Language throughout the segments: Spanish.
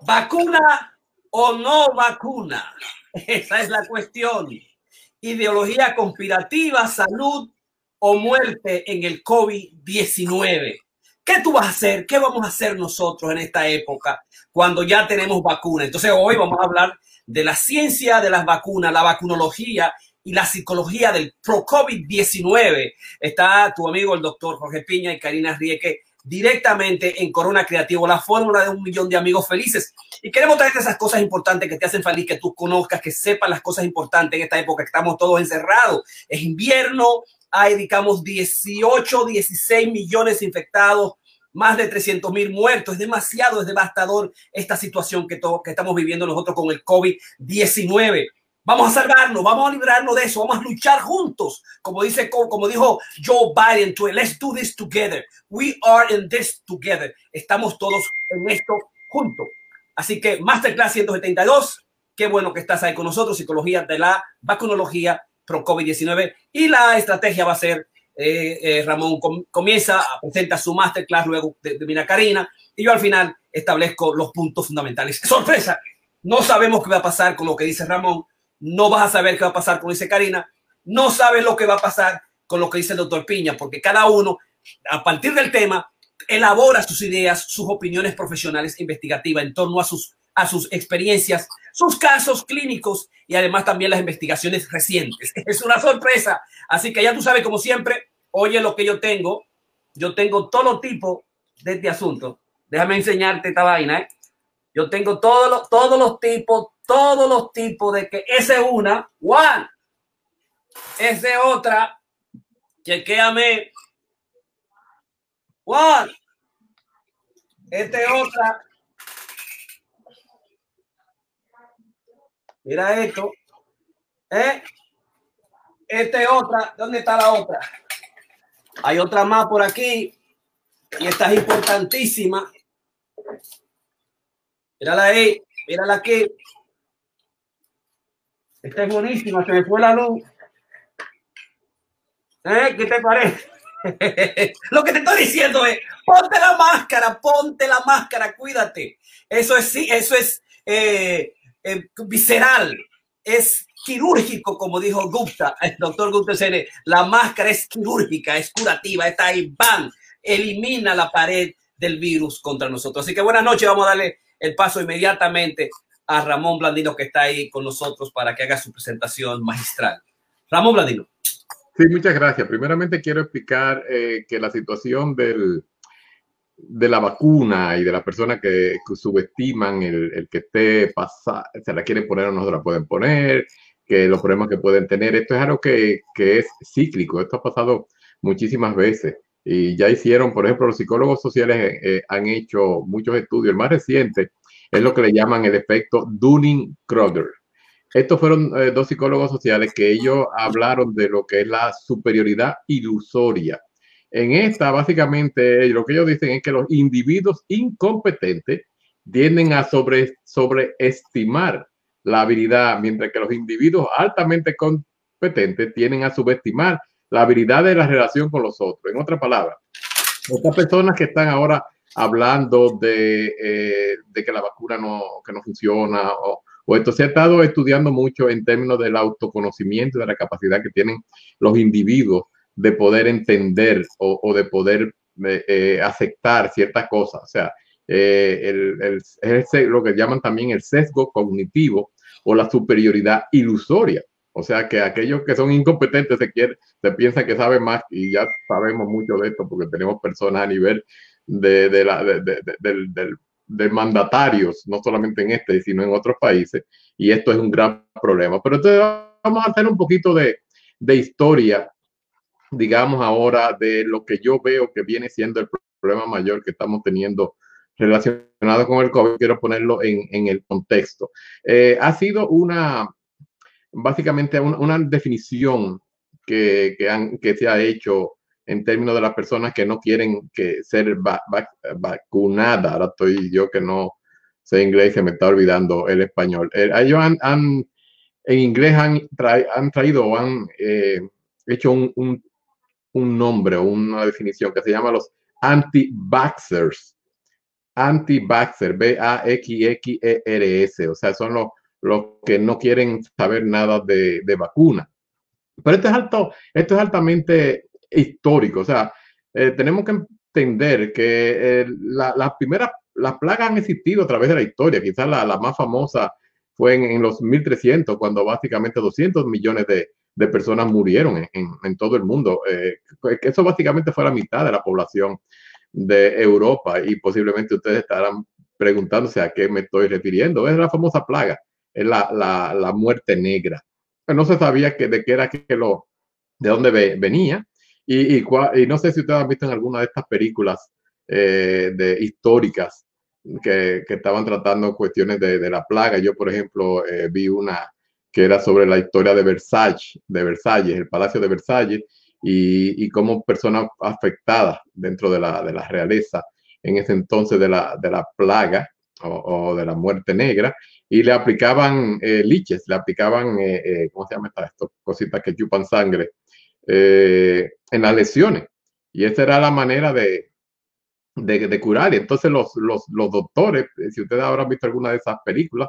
¿Vacuna o no vacuna? Esa es la cuestión. Ideología conspirativa, salud o muerte en el COVID-19. ¿Qué tú vas a hacer? ¿Qué vamos a hacer nosotros en esta época cuando ya tenemos vacuna? Entonces hoy vamos a hablar de la ciencia de las vacunas, la vacunología y la psicología del pro-COVID-19. Está tu amigo el doctor Jorge Piña y Karina Rieke directamente en Corona Creativo, la fórmula de un millón de amigos felices. Y queremos traerte esas cosas importantes que te hacen feliz, que tú conozcas, que sepas las cosas importantes en esta época que estamos todos encerrados. Es invierno, hay, digamos, 18, 16 millones infectados, más de 300 mil muertos. Es demasiado, es devastador esta situación que, que estamos viviendo nosotros con el COVID-19. Vamos a salvarnos, vamos a librarnos de eso, vamos a luchar juntos. Como dice, como dijo Joe Biden, let's do this together. We are in this together. Estamos todos en esto juntos. Así que Masterclass 172, qué bueno que estás ahí con nosotros, psicología de la vacunología pro COVID-19 y la estrategia va a ser eh, eh, Ramón comienza, presenta su masterclass luego de, de Mina Karina y yo al final establezco los puntos fundamentales. ¡Sorpresa! No sabemos qué va a pasar con lo que dice Ramón, no vas a saber qué va a pasar con dice Karina, no sabes lo que va a pasar con lo que dice el doctor Piña, porque cada uno, a partir del tema, elabora sus ideas, sus opiniones profesionales investigativas en torno a sus, a sus experiencias, sus casos clínicos y además también las investigaciones recientes. Es una sorpresa. Así que ya tú sabes, como siempre, oye lo que yo tengo. Yo tengo todo tipo de este asunto. Déjame enseñarte esta vaina. ¿eh? Yo tengo todos los, todos los tipos, todos los tipos de que esa es una, one, esa es otra, chequéame, one, esta es otra. Mira esto. ¿Eh? Esta es otra. ¿Dónde está la otra? Hay otra más por aquí. Y esta es importantísima. Mírala ahí. Mírala aquí. Esta es buenísima. Se me fue la luz. ¿Eh? ¿Qué te parece? Lo que te estoy diciendo es, ponte la máscara, ponte la máscara, cuídate. Eso es, sí, eso es eh, eh, visceral, es quirúrgico, como dijo Gupta, el doctor Gupta la máscara es quirúrgica, es curativa, está ahí, ¡bam! Elimina la pared del virus contra nosotros. Así que buenas noches, vamos a darle el paso inmediatamente Ramón Blandino, que está ahí con nosotros para que haga su presentación magistral. Ramón Blandino. Sí, muchas gracias. Primeramente quiero explicar eh, que la situación de la vacuna y de las personas que, subestiman el, que esté pasada, se la quieren poner o no se la pueden poner, que los problemas que pueden tener, esto es algo que, que es cíclico, esto ha pasado muchísimas veces y ya hicieron, por ejemplo, los psicólogos sociales eh, eh, han hecho muchos estudios, el más reciente es lo que le llaman el efecto Dunning-Kruger. Estos fueron eh, dos psicólogos sociales que ellos hablaron de lo que es la superioridad ilusoria en esta, básicamente, lo que ellos dicen es que los individuos incompetentes tienden a sobre, sobreestimar la habilidad, mientras que los individuos altamente competentes tienden a subestimar la habilidad de la relación con los otros. En otras palabras, estas personas que están ahora hablando de, eh, de que la vacuna no, que no funciona o, esto se ha estado estudiando mucho en términos del autoconocimiento, de la capacidad que tienen los individuos de poder entender o, de poder eh, eh, aceptar ciertas cosas. O sea, eh, el, el, lo que llaman también el sesgo cognitivo o la superioridad ilusoria. O sea, que aquellos que son incompetentes se, quieren, se piensan que saben más y ya sabemos mucho de esto porque tenemos personas a nivel de, de, la, de, mandatarios, no solamente en este, sino en otros países. Y esto es un gran problema. Pero entonces vamos a hacer un poquito de, de historia digamos ahora, de lo que yo veo que viene siendo el problema mayor que estamos teniendo relacionado con el COVID, quiero ponerlo en, en el contexto. Eh, ha sido una, básicamente una, definición que, que, han, que, se ha hecho en términos de las personas que no quieren que ser vacunadas. Ahora estoy yo que no sé inglés, se me está olvidando el español. Eh, ellos han, en inglés han, han traído o han eh, hecho un, un, un nombre o una definición que se llama los anti-vaxxers. anti-vaxxer, B-A-X-X-E-R-S, o sea, son los, los que no quieren saber nada de, de vacuna. Pero esto es, alto, esto es altamente histórico, o sea, eh, tenemos que entender que eh, las la primeras, las plagas han existido a través de la historia, quizás la, la más famosa fue en, en, los 1300, cuando básicamente 200 millones de, de personas murieron en, en, todo el mundo. Eh, eso básicamente fue la mitad de la población de Europa y posiblemente ustedes estarán preguntándose a qué me estoy refiriendo. Es la famosa plaga, es la, la, la muerte negra. No se sabía que, de qué era que lo, de dónde venía y, no sé si ustedes han visto en alguna de estas películas eh, de, históricas que, estaban tratando cuestiones de, la plaga. Yo, por ejemplo, eh, vi una que era sobre la historia de Versalles, de Versalles, el Palacio de Versalles, y, y cómo personas afectadas dentro de la, de la, realeza en ese entonces de la, de la plaga o, de la muerte negra, y le aplicaban eh, liches, le aplicaban, ¿cómo se llama esto? Cositas que chupan sangre eh, en las lesiones. Y esa era la manera de, de, de curar. Y entonces los, los, los doctores, si ustedes habrán visto alguna de esas películas,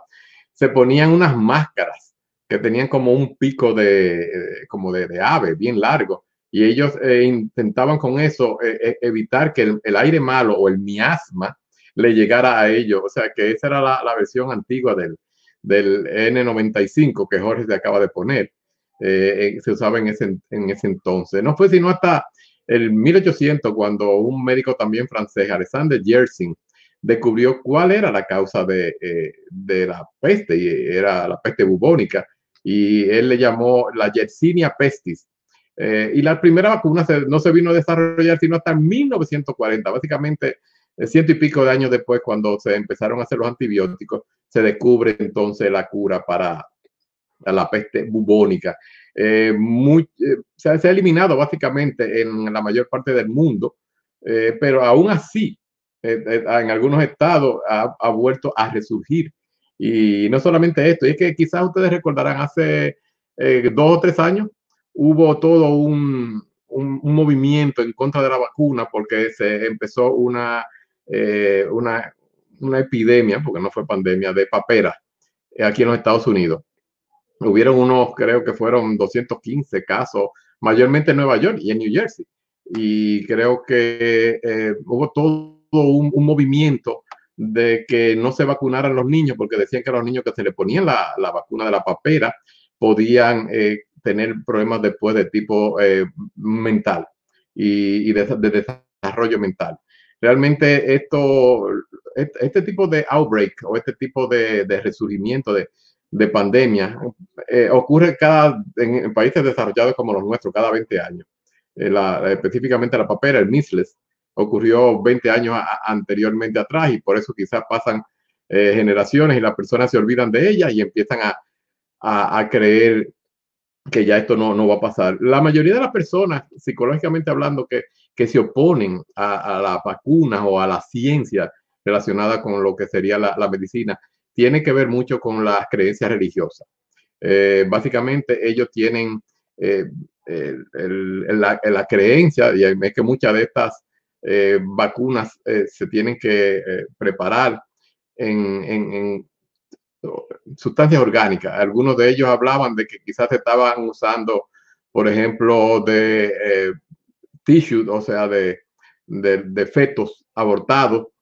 se ponían unas máscaras que tenían como un pico de, como de, ave bien largo. Y ellos eh, intentaban con eso eh, evitar que el, el, aire malo o el miasma le llegara a ellos. O sea que esa era la, la versión antigua del, del N95 que Jorge se acaba de poner. Eh, se usaba en ese, en ese entonces. No fue sino hasta el 1800 cuando un médico también francés, Alexander Yersin, descubrió cuál era la causa de, eh, de, la peste, y era la peste bubónica, y él le llamó la Yersinia pestis. Eh, y la primera vacuna se, no se vino a desarrollar sino hasta 1940, básicamente eh, ciento y pico de años después, cuando se empezaron a hacer los antibióticos, se descubre entonces la cura para la peste bubónica. Eh, eh, se, ha, eliminado básicamente en la mayor parte del mundo, eh, pero aún así, en algunos estados ha, ha, vuelto a resurgir. Y no solamente esto, es que quizás ustedes recordarán hace dos o tres años hubo todo un, un, un, movimiento en contra de la vacuna porque se empezó una, una, una epidemia, porque no fue pandemia, de papera aquí en los Estados Unidos hubieron unos, creo que fueron 215 casos, mayormente en Nueva York y en New Jersey. Y creo que eh, hubo todo un, movimiento de que no se vacunaran los niños, porque decían que los niños que se le ponían la, vacuna de la papera podían eh, tener problemas después de tipo eh, mental y, de, de, desarrollo mental. Realmente esto, este, este, tipo de outbreak o este tipo de, de resurgimiento de, de pandemia eh, ocurre cada, en, países desarrollados como los nuestros cada 20 años. Eh, específicamente la papera, el measles, ocurrió 20 años anteriormente atrás y por eso quizás pasan eh, generaciones y las personas se olvidan de ella y empiezan a, a, a creer que ya esto no, no, va a pasar. La mayoría de las personas, psicológicamente hablando, que, que se oponen a, a las vacunas o a la ciencia relacionada con lo que sería la, la medicina, tiene que ver mucho con las creencias religiosas. Eh, básicamente ellos tienen eh, la, creencia, y es que muchas de estas eh, vacunas se tienen que preparar en, sustancias orgánicas. Algunos de ellos hablaban de que quizás estaban usando, por ejemplo, de tissue, o sea, de, de, de fetos abortados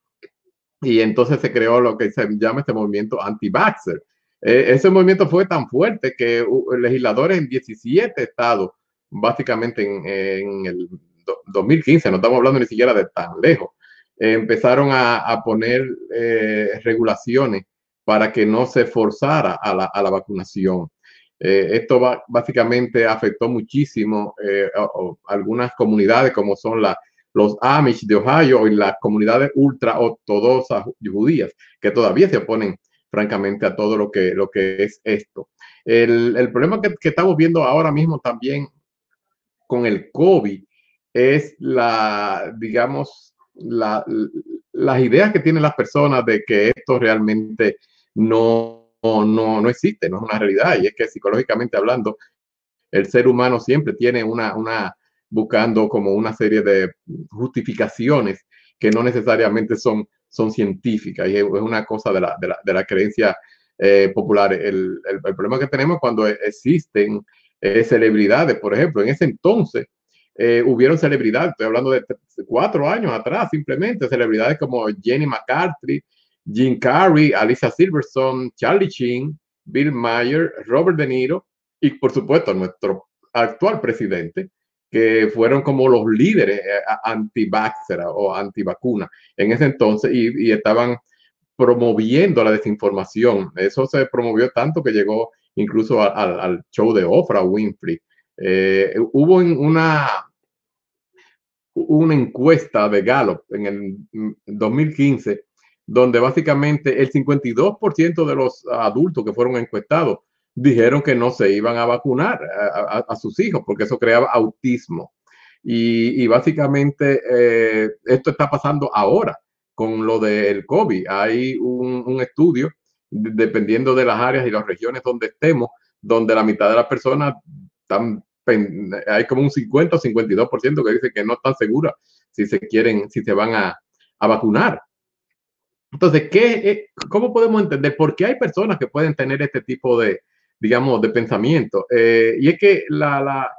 y entonces se creó lo que se llama este movimiento anti-vaxxer. Eh, ese movimiento fue tan fuerte que legisladores en 17 estados, básicamente en, el 2015, no estamos hablando ni siquiera de tan lejos, eh, empezaron a, poner eh, regulaciones para que no se forzara a la, vacunación. Eh, esto básicamente afectó muchísimo a, a algunas comunidades como son las los Amish de Ohio y las comunidades ultra ortodoxas judías que todavía se oponen francamente a todo lo que, lo que es esto. El, el problema que, que, estamos viendo ahora mismo también con el COVID es la, digamos, la, las ideas que tienen las personas de que esto realmente no, no, no existe, no es una realidad. Y es que psicológicamente hablando, el ser humano siempre tiene una, una, buscando como una serie de justificaciones que no necesariamente son, son científicas. Y es una cosa de la, de la, de la creencia eh, popular. El, el, problema que tenemos cuando existen eh, celebridades, por ejemplo, en ese entonces eh, hubieron celebridades, estoy hablando de cuatro años atrás, simplemente. Celebridades como Jenny McCarthy, Jim Carrey, Alicia Silverstone, Charlie Sheen, Bill Mayer, Robert De Niro y por supuesto nuestro actual presidente, que fueron como los líderes eh, anti-vaxxer o anti-vacuna en ese entonces y, estaban promoviendo la desinformación. Eso se promovió tanto que llegó incluso al, show de Oprah Winfrey. Eh, hubo una, una encuesta de Gallup en el 2015 donde básicamente el 52% de los adultos que fueron encuestados dijeron que no se iban a vacunar a, sus hijos porque eso creaba autismo. Y, básicamente eh, esto está pasando ahora con lo del COVID. Hay un, estudio, dependiendo de las áreas y las regiones donde estemos, donde la mitad de las personas están, hay como un 50 o 52% que dice que no están seguras si se quieren, si se van a, a vacunar. Entonces, ¿qué, ¿cómo podemos entender por qué hay personas que pueden tener este tipo de, digamos, de pensamiento. Eh, y es que la, la,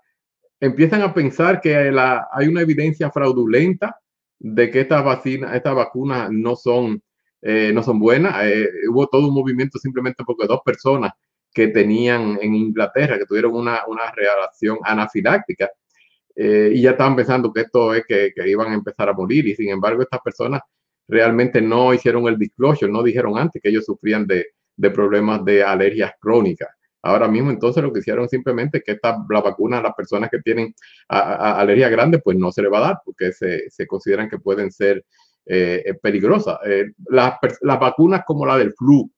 empiezan a pensar que la, hay una evidencia fraudulenta de que estas vacinas, estas vacunas no son, eh, no son buenas. Eh, hubo todo un movimiento simplemente porque dos personas que tenían en Inglaterra, que tuvieron una, una reacción anafiláctica, y ya estaban pensando que esto es que, que, iban a empezar a morir, y sin embargo estas personas realmente no hicieron el disclosure, no dijeron antes que ellos sufrían de, de problemas de alergias crónicas. Ahora mismo, entonces, lo que hicieron simplemente que esta, la vacuna a las personas que tienen alergia grande, pues no se le va a dar porque se, se consideran que pueden ser eh, eh peligrosas. Eh, las, las, vacunas como la del flu,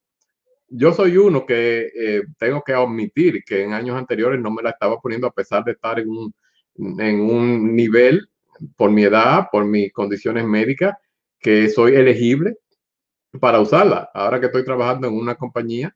yo soy uno que tengo que admitir que en años anteriores no me la estaba poniendo a pesar de estar en un, en un nivel, por mi edad, por mis condiciones médicas, que soy elegible para usarla. Ahora que estoy trabajando en una compañía,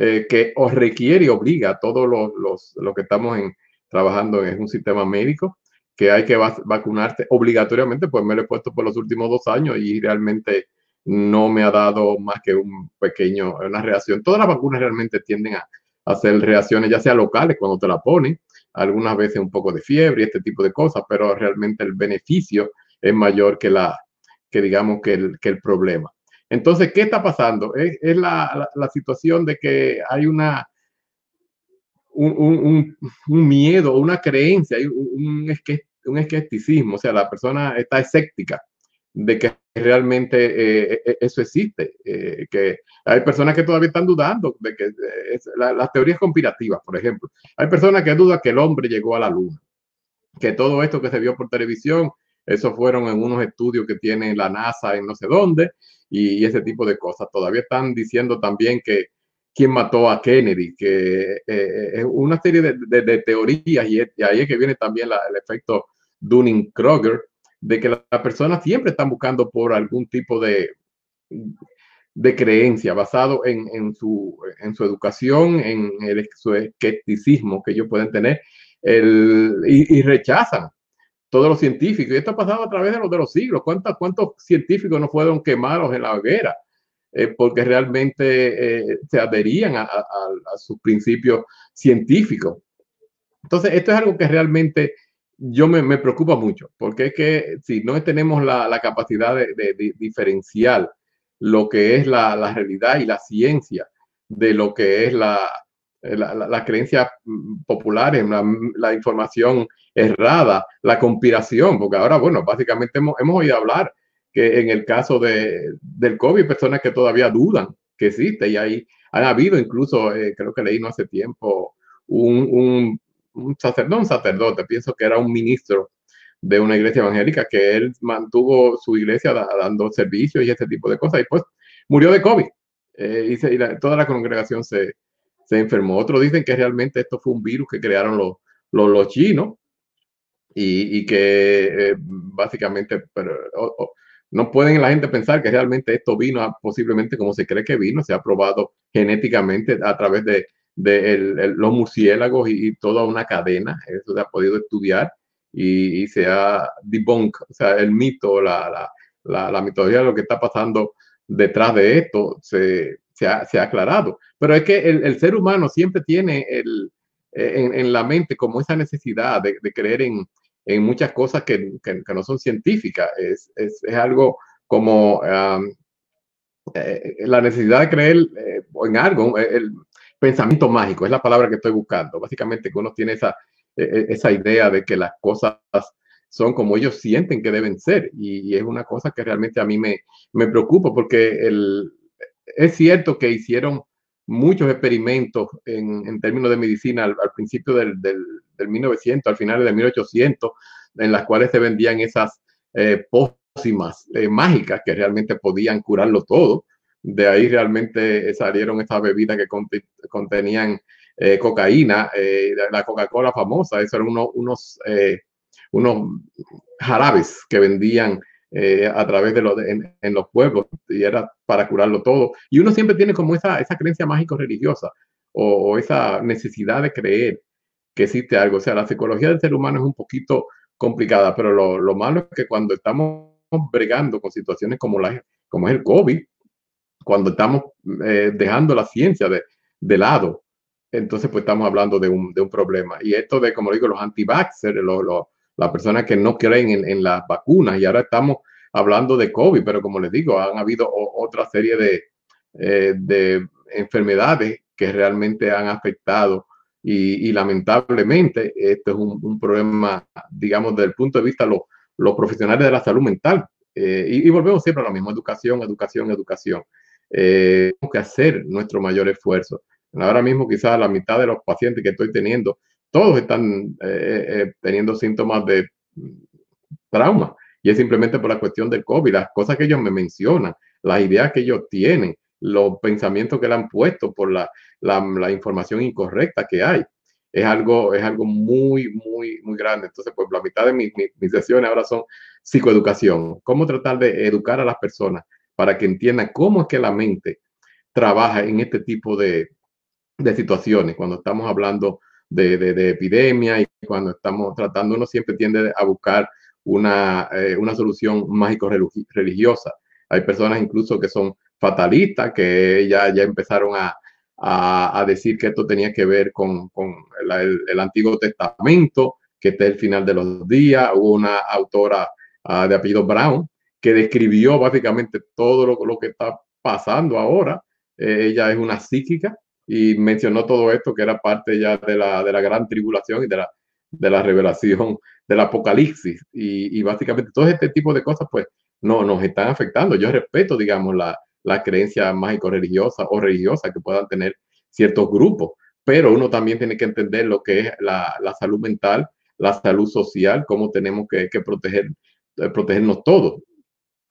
eh, que os requiere y obliga a todos los, los, los que estamos en, trabajando en un sistema médico que hay que vacunarse obligatoriamente, pues me lo he puesto por los últimos dos años y realmente no me ha dado más que un pequeño, una reacción. Todas las vacunas realmente tienden a, hacer reacciones, ya sea locales cuando te la ponen, algunas veces un poco de fiebre y este tipo de cosas, pero realmente el beneficio es mayor que la, que digamos que el, que el problema. Entonces, ¿qué está pasando? Es, la, situación de que hay una, un, miedo, una creencia, un, un, escepticismo, o sea, la persona está escéptica de que realmente eh, e, eso existe, eh, que hay personas que todavía están dudando de que la, las teorías conspirativas, por ejemplo, hay personas que dudan que el hombre llegó a la luna, que todo esto que se vio por televisión, eso fueron en unos estudios que tiene la NASA en no sé dónde, y, ese tipo de cosas. Todavía están diciendo también que quién mató a Kennedy, que eh, eh, es una serie de, teorías y, ahí es que viene también el efecto Dunning-Kroger, de que las la personas siempre están buscando por algún tipo de, de creencia basado en, su, en su educación, en el, su escepticismo que ellos pueden tener y, y rechazan todos los científicos. Y esto ha pasado a través de los, siglos. ¿Cuántos, ¿Cuántos científicos no fueron quemados en la hoguera? Eh, porque realmente eh, se adherían a, sus principios científicos. Entonces, esto es algo que realmente yo me, me preocupa mucho, porque es que si no tenemos la, la capacidad de, diferenciar lo que es la, la, realidad y la ciencia de lo que es la, la, creencia popular, la, la información errada, la conspiración, porque ahora, bueno, básicamente hemos, hemos oído hablar que en el caso de, del COVID, personas que todavía dudan que existe y ahí han habido incluso, eh, creo que leí no hace tiempo, un, un, un, sacerdote, un sacerdote, pienso que era un ministro de una iglesia evangélica, que él mantuvo su iglesia da, dando servicios y ese tipo de cosas, y pues murió de COVID. Eh, y, se, y la, toda la congregación se, se enfermó. Otros dicen que realmente esto fue un virus que crearon los, los, los chinos y, y que eh, básicamente pero, no pueden la gente pensar que realmente esto vino posiblemente como se cree que vino, se ha probado genéticamente a través de, de el, el, los murciélagos y, y, toda una cadena, eso se ha podido estudiar y, y se ha debunked, o sea, el mito, la, la, la, mitología de lo que está pasando detrás de esto se, ha, aclarado. Pero es que el, ser humano siempre tiene el, en, la mente como esa necesidad de, creer en, muchas cosas que, no son científicas. Es, algo como eh, la necesidad de creer eh, en algo, el pensamiento mágico, es la palabra que estoy buscando. Básicamente que uno tiene esa, e, e, esa idea de que las cosas son como ellos sienten que deben ser. Y, es una cosa que realmente a mí me, me preocupa porque el, es cierto que hicieron muchos experimentos en, en términos de medicina al, principio del, del, 1900, al final del 1800, en las cuales se vendían esas eh, pócimas eh, mágicas que realmente podían curarlo todo. De ahí realmente salieron esas bebidas que contenían eh, cocaína, eh, la Coca-Cola famosa, esos eran unos, unos, eh, unos jarabes que vendían a través de, los en, los pueblos y era para curarlo todo. Y uno siempre tiene como esa, esa creencia mágico-religiosa o, esa necesidad de creer que existe algo. O sea, la psicología del ser humano es un poquito complicada, pero lo, lo malo es que cuando estamos bregando con situaciones como, la, como es el COVID, cuando estamos dejando la ciencia de, de lado, entonces pues estamos hablando de un, de un problema. Y esto de, como digo, los anti-vaxxers, las personas que no creen en, en, las vacunas, y ahora estamos hablando de COVID, pero como les digo, han habido otra serie de, eh, de enfermedades que realmente han afectado y, lamentablemente esto es un, problema, digamos, desde el punto de vista de los profesionales de la salud mental. Eh, y, y, volvemos siempre a lo mismo, educación, educación, educación. Eh, tenemos que hacer nuestro mayor esfuerzo. Ahora mismo quizás la mitad de los pacientes que estoy teniendo, todos están eh, eh, teniendo síntomas de mm, trauma. Y es simplemente por la cuestión del COVID, las cosas que ellos me mencionan, las ideas que ellos tienen, los pensamientos que le han puesto por la, la, información incorrecta que hay. Es algo, es algo muy, muy, muy grande. Entonces, pues la mitad de mis, mis sesiones ahora son psicoeducación. Cómo tratar de educar a las personas para que entiendan cómo es que la mente trabaja en este tipo de, de situaciones, cuando estamos hablando de, de, epidemia y cuando estamos tratando, uno siempre tiende a buscar una, eh, una solución mágico-religiosa. Hay personas incluso que son fatalistas, que ya, ya empezaron a, a, decir que esto tenía que ver con, con el, Antiguo Testamento, que está el final de los días. Hubo una autora uh, de apellido Brown que describió básicamente todo lo, lo que está pasando ahora. Eh, ella es una psíquica y mencionó todo esto que era parte ya de la, de la gran tribulación y de la, de la revelación del apocalipsis. Y, y, básicamente todo este tipo de cosas pues no nos están afectando. Yo respeto, digamos, la, la creencia mágico-religiosa o religiosa que puedan tener ciertos grupos, pero uno también tiene que entender lo que es la, la salud mental, la salud social, cómo tenemos que, que proteger, eh, protegernos todos.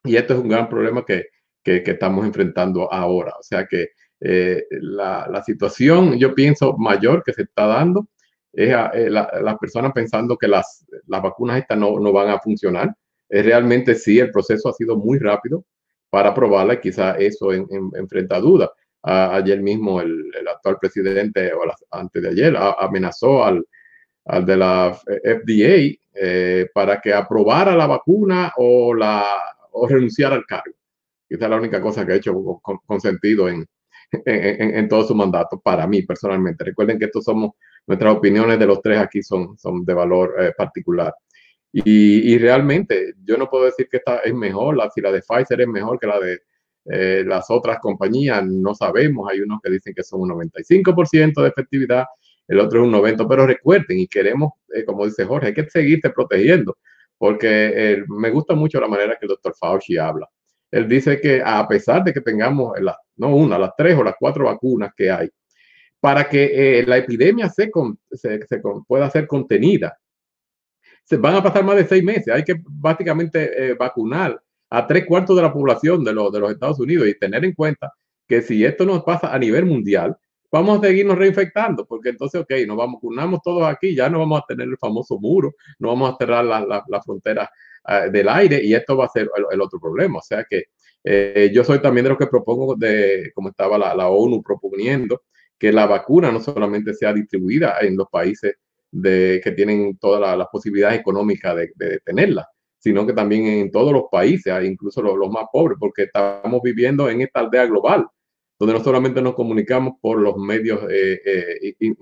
Y esto es un gran problema que, que, estamos enfrentando ahora. O sea que eh, la, la, situación, yo pienso, mayor que se está dando es eh, las personas pensando que las, las vacunas estas no, no, van a funcionar. Es realmente sí, el proceso ha sido muy rápido para probarla y quizá eso en, enfrenta dudas. ayer mismo el, el, actual presidente, o antes de ayer, amenazó al, al, de la FDA eh, para que aprobara la vacuna o, la, o renunciara al cargo. Quizá es la única cosa que ha hecho con, con sentido en, en, todo su mandato, para mí personalmente. Recuerden que estos somos, nuestras opiniones de los tres aquí son, son de valor eh, particular. Y, realmente yo no puedo decir que esta es mejor, la, si la de Pfizer es mejor que la de eh, las otras compañías, no sabemos. Hay unos que dicen que son un 95% de efectividad, el otro es un 90%, pero recuerden y queremos, eh, como dice Jorge, hay que seguirte protegiendo, porque me gusta mucho la manera que el doctor Fauci habla él dice que a pesar de que tengamos la, no una, las tres o las cuatro vacunas que hay, para que eh, la epidemia se, se, pueda ser contenida, se van a pasar más de seis meses. Hay que básicamente eh, vacunar a tres cuartos de la población de, de los Estados Unidos y tener en cuenta que si esto nos pasa a nivel mundial, vamos a seguirnos reinfectando, porque entonces, ok, nos vacunamos todos aquí, ya no vamos a tener el famoso muro, no vamos a cerrar la, la, la frontera Ah, del aire y esto va a ser el, otro problema. O sea que eh, yo soy también de los que propongo, de, como estaba la, ONU proponiendo, que la vacuna no solamente sea distribuida en los países de, que tienen todas las posibilidades económicas de, tenerla, sino que también en todos los países, incluso los, más pobres, porque estamos viviendo en esta aldea global, donde no solamente nos comunicamos por los medios, eh, eh,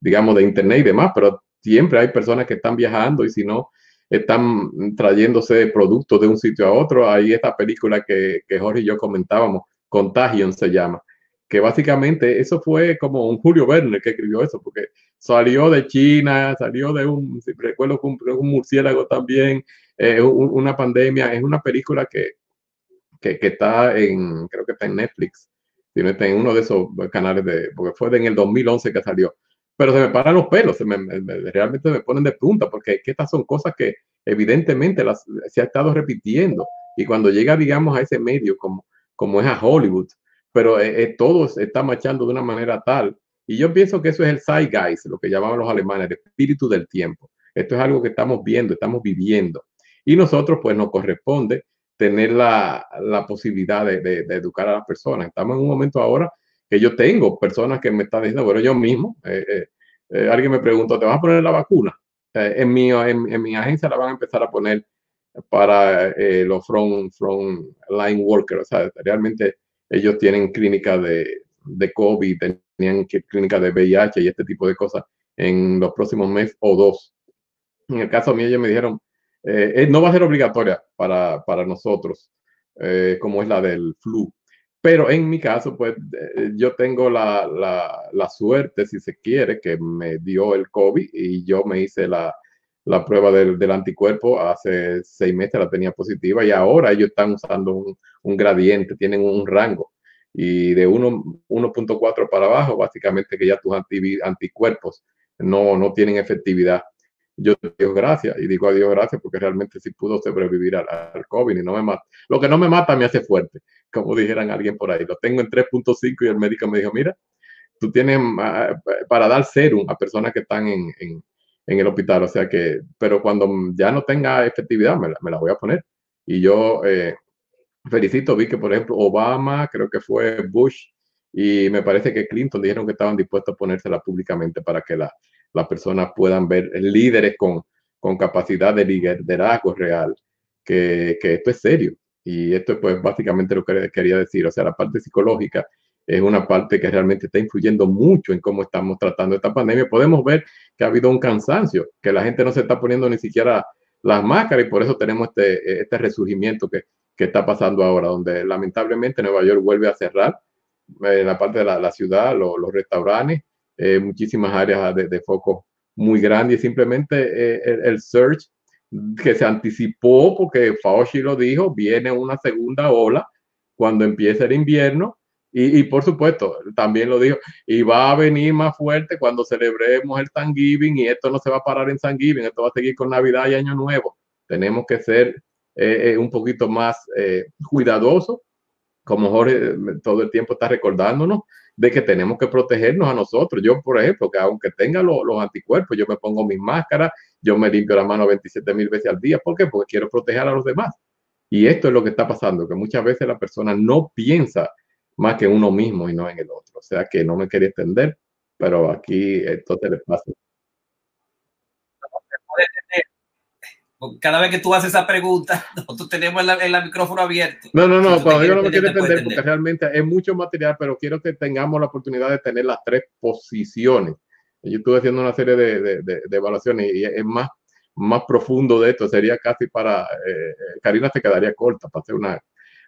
digamos, de Internet y demás, pero siempre hay personas que están viajando y si no, están trayéndose productos de un sitio a otro. Ahí esta película que Jorge y yo comentábamos, Contagion se llama, que básicamente eso fue como un Julio Verne que escribió eso, porque salió de China, salió de un, recuerdo un, un murciélago también, eh, una pandemia, es una película que, que, que, está en, creo que está en Netflix, está en uno de esos canales de, porque fue en el 2011 que salió pero se me paran los pelos, se me, realmente me ponen de punta, porque estas son cosas que evidentemente las, se ha estado repitiendo. Y cuando llega, digamos, a ese medio como, como es a Hollywood, pero eh, eh, todo está marchando de una manera tal. Y yo pienso que eso es el zeitgeist, lo que llamaban los alemanes, el espíritu del tiempo. Esto es algo que estamos viendo, estamos viviendo. Y nosotros, pues, nos corresponde tener la, posibilidad de, educar a las personas. Estamos en un momento ahora que yo tengo personas que me están diciendo, bueno, yo mismo, eh, eh, eh, alguien me preguntó, ¿te vas a poner la vacuna? en, mi, en, mi agencia la van a empezar a poner para los front, front line workers, o sea, realmente ellos tienen clínica de, de COVID, tenían clínica de VIH y este tipo de cosas en los próximos meses o dos. En el caso mío, ellos me dijeron, no va a ser obligatoria para, para nosotros, como es la del flu. Pero en mi caso, pues eh, yo tengo la, la, suerte, si se quiere, que me dio el COVID y yo me hice la, la prueba del, del, anticuerpo hace seis meses, la tenía positiva y ahora ellos están usando un, un gradiente, tienen un rango y de 1.4 para abajo, básicamente que ya tus anticuerpos no, no tienen efectividad yo digo gracias y digo a Dios gracias porque realmente sí pudo sobrevivir al, al, COVID y no me mata. Lo que no me mata me hace fuerte, como dijeran alguien por ahí. Lo tengo en 3.5 y el médico me dijo, mira, tú tienes ah, para dar serum a personas que están en, en, el hospital. O sea que, pero cuando ya no tenga efectividad, me la, la voy a poner. Y yo eh, felicito, vi que por ejemplo Obama, creo que fue Bush y me parece que Clinton dijeron que estaban dispuestos a ponérsela públicamente para que la, las personas puedan ver líderes con, con capacidad de liderazgo real, que, que, esto es serio. Y esto es pues básicamente lo que quería decir. O sea, la parte psicológica es una parte que realmente está influyendo mucho en cómo estamos tratando esta pandemia. Podemos ver que ha habido un cansancio, que la gente no se está poniendo ni siquiera las máscaras y por eso tenemos este, este resurgimiento que, que está pasando ahora, donde lamentablemente Nueva York vuelve a cerrar en eh, la parte de la, ciudad, los restaurantes, eh, muchísimas áreas de, foco muy grandes. Simplemente eh, el, search que se anticipó, porque Fauci lo dijo, viene una segunda ola cuando empiece el invierno. Y, por supuesto, también lo dijo, y va a venir más fuerte cuando celebremos el Thanksgiving y esto no se va a parar en Thanksgiving, esto va a seguir con Navidad y Año Nuevo. Tenemos que ser eh, un poquito más cuidadosos, como Jorge todo el tiempo está recordándonos, de que tenemos que protegernos a nosotros. Yo, por ejemplo, que aunque tenga los anticuerpos, yo me pongo mis máscaras, yo me limpio la mano 27 mil veces al día. ¿Por qué? Porque quiero proteger a los demás. Y esto es lo que está pasando, que muchas veces la persona no piensa más que uno mismo y no en el otro. O sea que no me quería extender, pero aquí esto te le pasa cada vez que tú haces esa pregunta, nosotros tenemos el, micrófono abierto. No, no, no, cuando yo no me quiero entender, porque realmente es mucho material, pero quiero que tengamos la oportunidad de tener las tres posiciones. Yo estuve haciendo una serie de, de, evaluaciones y es más, más profundo de esto. Sería casi para, eh, Karina se quedaría corta para hacer una,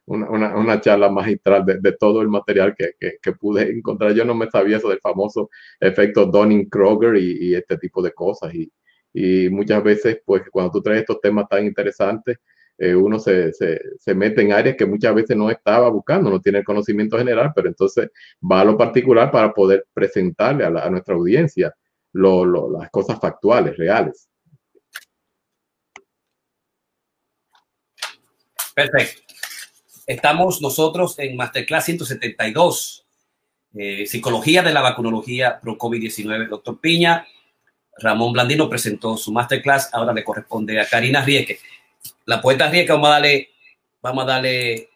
una, una, charla magistral de, de, todo el material que, que, que, pude encontrar. Yo no me sabía eso del famoso efecto Donning-Kroger y, y, este tipo de cosas. Y, y muchas veces, pues cuando tú traes estos temas tan interesantes, eh, uno se, se, se, mete en áreas que muchas veces no estaba buscando, no tiene el conocimiento general, pero entonces va a lo particular para poder presentarle a, a nuestra audiencia lo, lo, las cosas factuales, reales. Perfecto. Estamos nosotros en Masterclass 172, eh, Psicología de la Vacunología Pro COVID-19. Doctor Piña, Ramón Blandino presentó su masterclass, ahora le corresponde a Karina Rieke. La poeta Rieke, vamos a darle, vamos a darle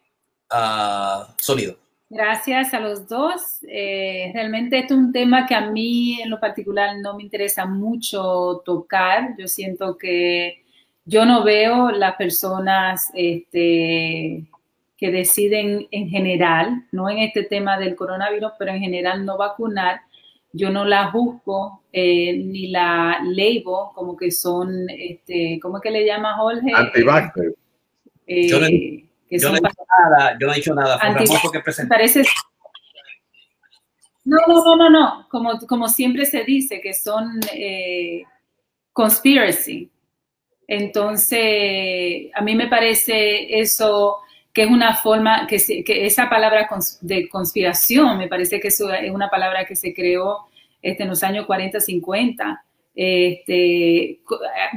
uh, sonido. Gracias a los dos. Eh, realmente este es un tema que a mí en lo particular no me interesa mucho tocar. Yo siento que yo no veo las personas este, que deciden en general, no en este tema del coronavirus, pero en general no vacunar, yo no la juzgo eh, ni la leibo como que son, este, ¿cómo es que le llama Jorge? Antivaxxer. Eh, yo, no, yo, no he dicho nada, yo no he dicho nada. Parece, no, no, no, no, no. Como, como siempre se dice, que son eh, conspiracy. Entonces, a mí me parece eso que es una forma, que, esa palabra de conspiración, me parece que es una palabra que se creó este, en los años 40, 50, este,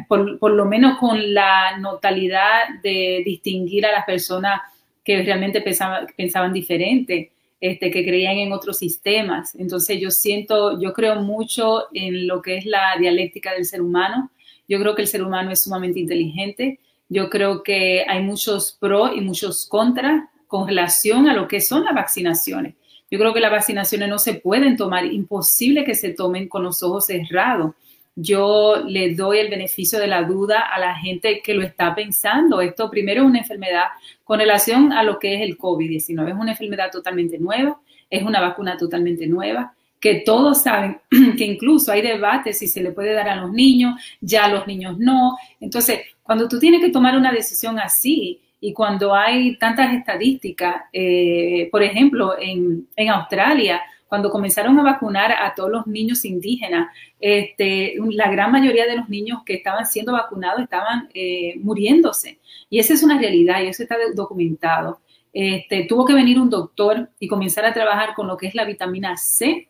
por, por, lo menos con la notalidad de distinguir a las personas que realmente pensaban, pensaban diferente, este, que creían en otros sistemas. Entonces yo siento, yo creo mucho en lo que es la dialéctica del ser humano. Yo creo que el ser humano es sumamente inteligente yo creo que hay muchos pros y muchos contras con relación a lo que son las vaccinaciones. Yo creo que las vaccinaciones no se pueden tomar, imposible que se tomen con los ojos cerrados. Yo le doy el beneficio de la duda a la gente que lo está pensando. Esto primero es una enfermedad con relación a lo que es el COVID-19. Es una enfermedad totalmente nueva, es una vacuna totalmente nueva que todos saben que incluso hay debates si se le puede dar a los niños, ya los niños no. Entonces, cuando tú tienes que tomar una decisión así y cuando hay tantas estadísticas, eh, por ejemplo, en, Australia, cuando comenzaron a vacunar a todos los niños indígenas, este, la gran mayoría de los niños que estaban siendo vacunados estaban eh, muriéndose. Y esa es una realidad y eso está documentado. Este, tuvo que venir un doctor y comenzar a trabajar con lo que es la vitamina C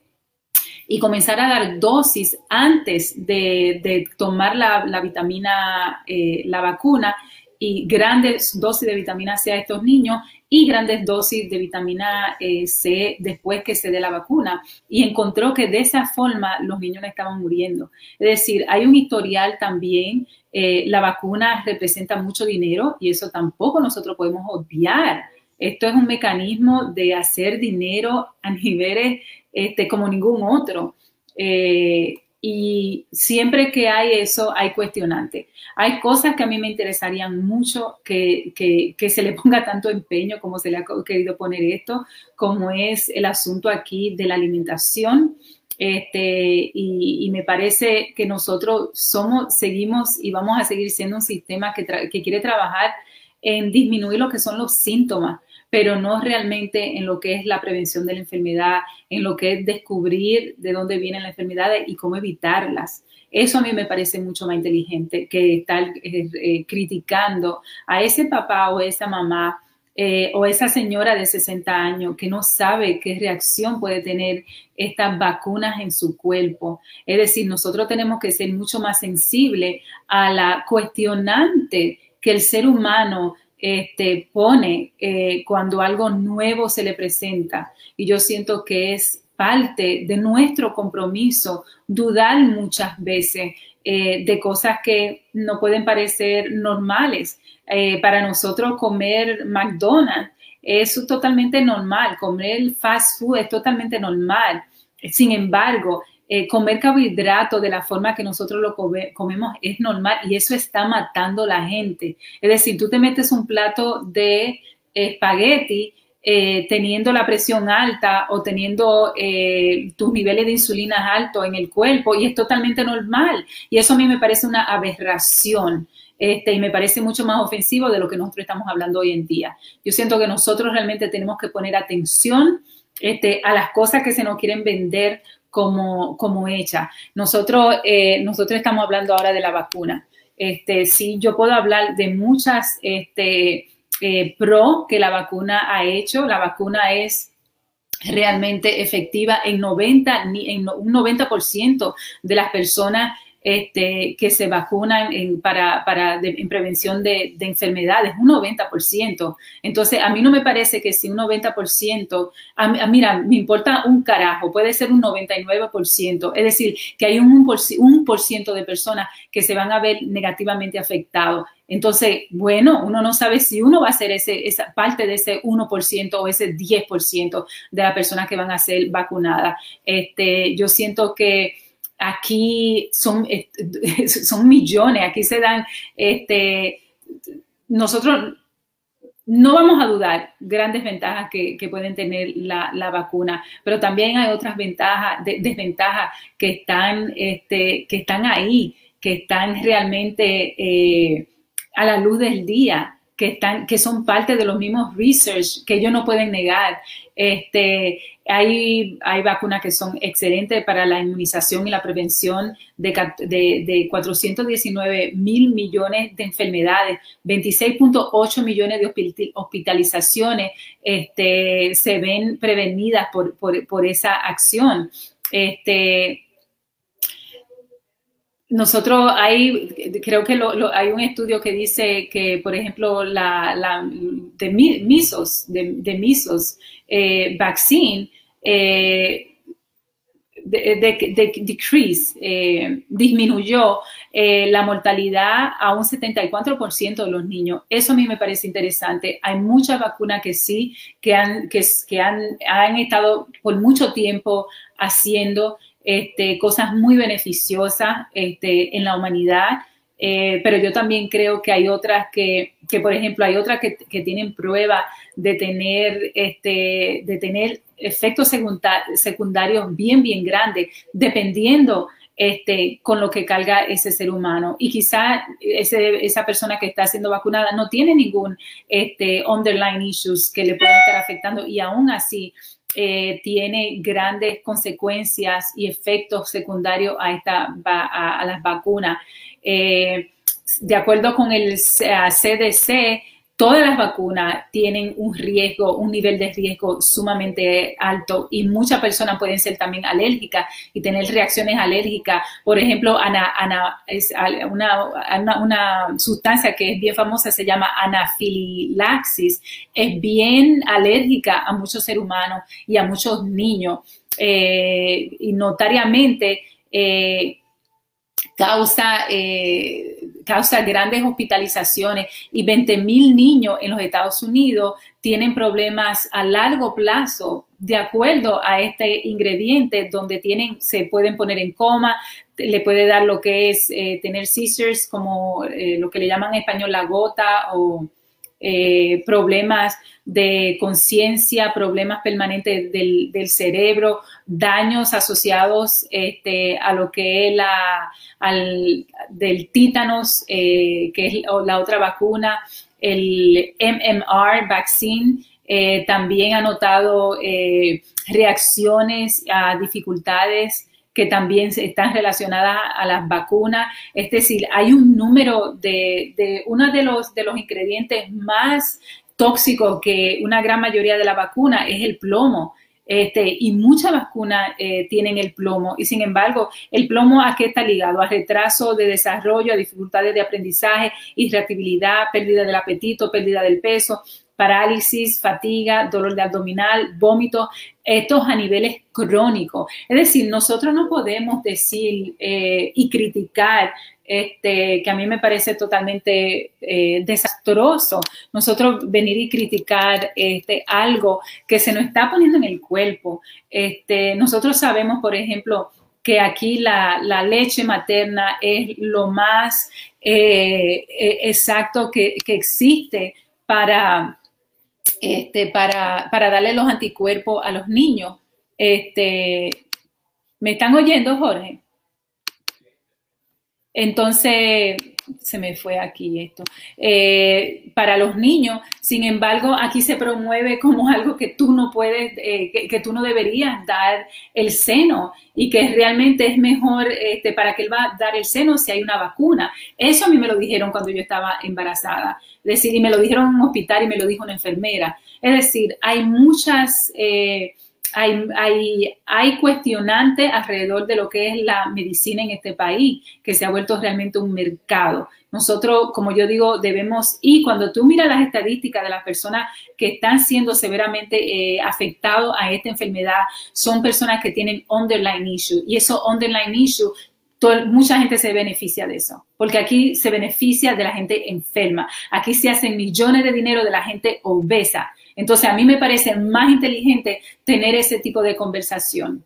y comenzar a dar dosis antes de, tomar la, vitamina, eh, la vacuna y grandes dosis de vitamina C a estos niños y grandes dosis de vitamina eh, C después que se dé la vacuna. Y encontró que de esa forma los niños estaban muriendo. Es decir, hay un historial también. Eh, la vacuna representa mucho dinero y eso tampoco nosotros podemos obviar. Esto es un mecanismo de hacer dinero a niveles este, como ningún otro. Eh, y siempre que hay eso, hay cuestionantes. Hay cosas que a mí me interesarían mucho que, que, se le ponga tanto empeño como se le ha querido poner esto, como es el asunto aquí de la alimentación. Este, y, me parece que nosotros somos, seguimos y vamos a seguir siendo un sistema que quiere trabajar en disminuir lo que son los síntomas pero no realmente en lo que es la prevención de la enfermedad, en lo que es descubrir de dónde vienen las enfermedades y cómo evitarlas. Eso a mí me parece mucho más inteligente que estar eh, eh, criticando a ese papá o esa mamá eh, o esa señora de 60 años que no sabe qué reacción puede tener estas vacunas en su cuerpo. Es decir, nosotros tenemos que ser mucho más sensibles a la cuestionante que el ser humano este, pone eh, cuando algo nuevo se le presenta. Y yo siento que es parte de nuestro compromiso dudar muchas veces eh, de cosas que no pueden parecer normales. Eh, para nosotros comer McDonald's es totalmente normal, comer fast food es totalmente normal. Sin embargo, eh, comer carbohidratos de la forma que nosotros lo comemos es normal y eso está matando a la gente. Es decir, tú te metes un plato de espagueti eh, teniendo la presión alta o teniendo eh, tus niveles de insulina altos en el cuerpo y es totalmente normal. Y eso a mí me parece una aberración. Este, y me parece mucho más ofensivo de lo que nosotros estamos hablando hoy en día. Yo siento que nosotros realmente tenemos que poner atención este, a las cosas que se nos quieren vender como, como hecha. Nosotros, eh, nosotros estamos hablando ahora de la vacuna. Este, sí, yo puedo hablar de muchas este, eh, pro que la vacuna ha hecho. La vacuna es realmente efectiva en 90, en un 90% de las personas este, que se vacunan en, para, para en prevención de, de, enfermedades, un 90%. Entonces, a mí no me parece que si un 90%, a, mira, me importa un carajo, puede ser un 99%, es decir, que hay un, un por ciento de personas que se van a ver negativamente afectados. Entonces, bueno, uno no sabe si uno va a ser ese, esa parte de ese 1% o ese 10% de las personas que van a ser vacunadas. Este, yo siento que aquí son, son millones, aquí se dan, este, nosotros no vamos a dudar grandes ventajas que, pueden tener la, vacuna, pero también hay otras ventajas, desventajas que están, este, que están ahí, que están realmente eh, a la luz del día que, están, que son parte de los mismos research que ellos no pueden negar. Este, hay, hay vacunas que son excelentes para la inmunización y la prevención de, de, 419 mil millones de enfermedades, 26.8 millones de hospitalizaciones este, se ven prevenidas por, por, por esa acción. Este, nosotros hay, creo que hay un estudio que dice que, por ejemplo, la, de misos, de, misos eh, vaccine, eh, de, decrease, eh, disminuyó la mortalidad a un 74% de los niños. Eso a mí me parece interesante. Hay muchas vacunas que sí, que han, que han, han estado por mucho tiempo haciendo este, cosas muy beneficiosas este, en la humanidad, eh, pero yo también creo que hay otras que, que por ejemplo, hay otras que, tienen prueba de tener, este, de tener efectos secundarios bien, bien grandes, dependiendo este, con lo que carga ese ser humano. Y quizá esa persona que está siendo vacunada no tiene ningún este, underlying issues que le puedan estar afectando y aún así eh, tiene grandes consecuencias y efectos secundarios a, esta, a, las vacunas. Eh, de acuerdo con el CDC, todas las vacunas tienen un riesgo, un nivel de riesgo sumamente alto y muchas personas pueden ser también alérgicas y tener reacciones alérgicas. Por ejemplo, una, sustancia que es bien famosa se llama anafililaxis. Es bien alérgica a muchos seres humanos y a muchos niños. Eh, y notariamente eh, causa, eh, causa grandes hospitalizaciones y 20 mil niños en los Estados Unidos tienen problemas a largo plazo de acuerdo a este ingrediente donde tienen, se pueden poner en coma, le puede dar lo que es eh, tener seizures como eh, lo que le llaman en español la gota o eh, problemas de conciencia, problemas permanentes del, cerebro, daños asociados este, a lo que es la, al, del títanos, eh, que es la otra vacuna, el MMR vaccine, eh, también ha notado reacciones a dificultades que también están relacionadas a las vacunas. Es decir, hay un número de, de uno de los, de los ingredientes más tóxicos que una gran mayoría de la vacuna es el plomo. Este, y muchas vacunas eh, tienen el plomo. Y sin embargo el plomo a qué está ligado a retraso de desarrollo, a dificultades de aprendizaje, irritabilidad, pérdida del apetito, pérdida del peso, parálisis, fatiga, dolor de abdominal, vómito, estos a niveles crónicos. Es decir, nosotros no podemos decir eh, y criticar este, que a mí me parece totalmente eh, desastroso nosotros venir y criticar este, algo que se nos está poniendo en el cuerpo. Este, nosotros sabemos, por ejemplo, que aquí la, leche materna es lo más eh, exacto que existe para, este, para, para darle los anticuerpos a los niños. Este, ¿Me están oyendo, Jorge? Entonces, se me fue aquí esto, eh, para los niños. Sin embargo, aquí se promueve como algo que tú no puedes, eh, que, tú no deberías dar el seno y que realmente es mejor este, para que él va a dar el seno si hay una vacuna. Eso a mí me lo dijeron cuando yo estaba embarazada. Es decir, y me lo dijeron en un hospital y me lo dijo una enfermera. Es decir, hay muchas... Eh, hay, hay, hay cuestionantes alrededor de lo que es la medicina en este país, que se ha vuelto realmente un mercado. Nosotros, como yo digo, debemos, y cuando tú miras las estadísticas de las personas que están siendo severamente eh, afectados a esta enfermedad, son personas que tienen underlying issue, y eso underlying issue mucha gente se beneficia de eso, porque aquí se beneficia de la gente enferma, aquí se hacen millones de dinero de la gente obesa, entonces a mí me parece más inteligente tener ese tipo de conversación.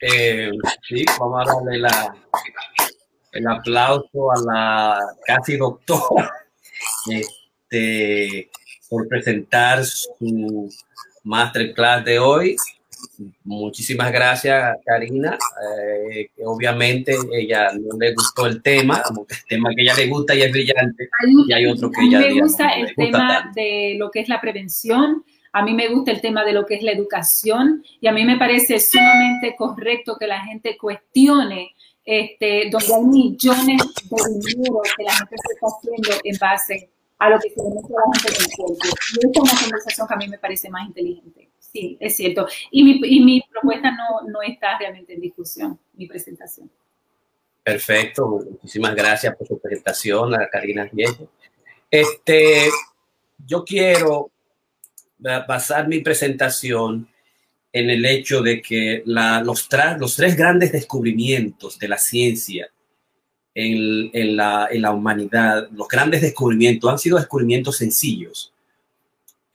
Eh, sí, vamos a darle la, el aplauso a la casi doctora este, por presentar su masterclass de hoy. Muchísimas gracias, Karina. Eh, obviamente ella no le gustó el tema, el tema que ella le gusta y es brillante. y hay otro que ella me gusta el tema de lo que es la prevención. A mí me gusta el tema de lo que es la educación y a mí me parece sumamente correcto que la gente cuestione este, donde hay millones de dinero que la gente se está haciendo en base a lo que se le mete a la gente en el cuerpo. Y esta es una conversación que a mí me parece más inteligente. Sí, es cierto. Y mi, y mi propuesta no, no está realmente en discusión, mi presentación. Perfecto, muchísimas gracias por su presentación, a Karina. Este, yo quiero basar mi presentación en el hecho de que la, los, los, tres grandes descubrimientos de la ciencia en, en, la, en, la, humanidad, los grandes descubrimientos han sido descubrimientos sencillos.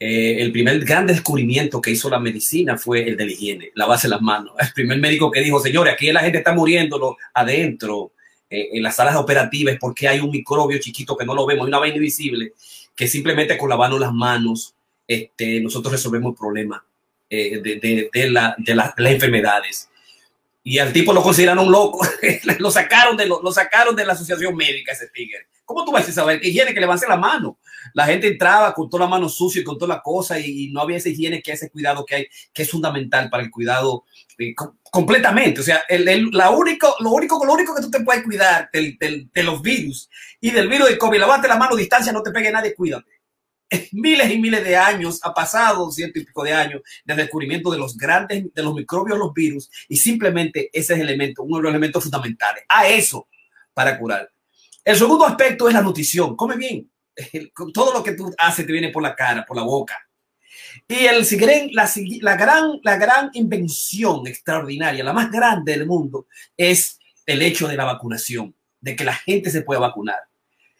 Eh, el primer gran descubrimiento que hizo la medicina fue el de la higiene, lavarse las manos. El primer médico que dijo, señores, aquí la gente está muriendo adentro, eh, en las salas operativas, porque hay un microbio chiquito que no lo vemos, una vaina invisible, que simplemente con lavarnos las manos este, nosotros resolvemos el problema eh, de, la, las enfermedades. Y al tipo lo consideraron loco, lo, sacaron de, lo, lo, sacaron de la asociación médica ese tigre. ¿Cómo tú vas a saber que higiene que levante la mano? La gente entraba con toda la mano sucia y con toda la cosa y, no había esa higiene que ese cuidado que hay, que es fundamental para el cuidado eh, completamente. O sea, la único, lo, único, lo único que tú te puedes cuidar de los virus y del virus de COVID, lavarte la mano, distancia, no te pegue nadie, cuídate miles y miles de años, ha pasado ciento y pico de años del descubrimiento de los grandes, de los microbios, los virus, y simplemente ese es el elemento, uno de los elementos fundamentales. A eso para curar. El segundo aspecto es la nutrición. Come bien. Todo lo que tú haces te viene por la cara, por la boca. Y el, la, la, gran, la gran invención extraordinaria, la más grande del mundo, es el hecho de la vacunación, de que la gente se pueda vacunar.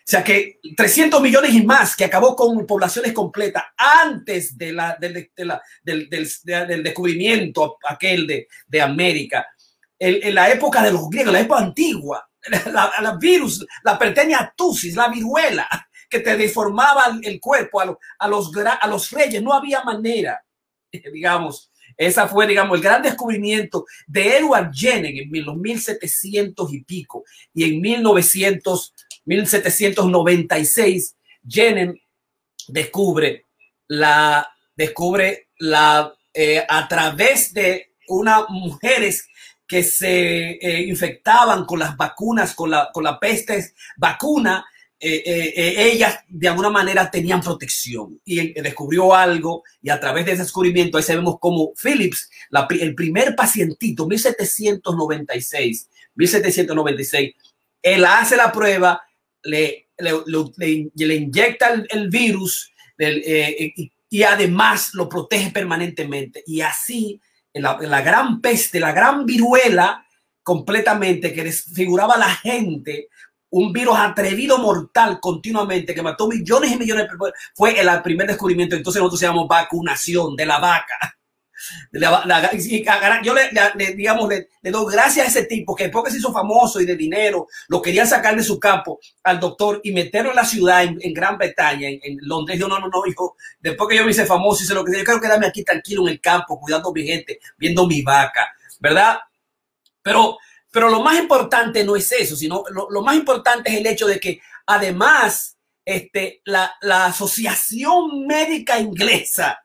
O sea que 300 millones y más que acabó con poblaciones completas antes de la, del, del, descubrimiento aquel de, de América. En, la época de los griegos, la época antigua, la, virus, la pertenia tusis, la viruela, que te deformaba el cuerpo a, a, los, a los reyes. No había manera, digamos. Esa fue, digamos, el gran descubrimiento de Edward Jenner en los 1700 y pico y en 1900 1796, Jenner descubre la, descubre la, eh, a través de unas mujeres que se eh, infectaban con las vacunas, con la, con la peste vacuna, eh, ellas de alguna manera tenían protección y descubrió algo y a través de ese descubrimiento ahí sabemos como Phillips, el primer pacientito, 1796, 1796, él hace la prueba le, le, inyecta el, virus eh, y, además lo protege permanentemente. Y así, la, la gran peste, la gran viruela, completamente que desfiguraba a la gente, un virus atrevido mortal continuamente que mató millones y millones de personas, fue el primer descubrimiento. Entonces nosotros llamamos vacunación de la vaca yo le, digamos, le, doy gracias a ese tipo que después que se hizo famoso y de dinero, lo querían sacar de su campo al doctor y meterlo en la ciudad, en, Gran Bretaña, en, Londres. Yo, no, no, no, hijo, después que yo me hice famoso, hice lo que yo quiero quedarme aquí tranquilo en el campo, cuidando a mi gente, viendo mi vaca, ¿verdad? Pero, pero lo más importante no es eso, sino lo, más importante es el hecho de que además este, la, la Asociación Médica Inglesa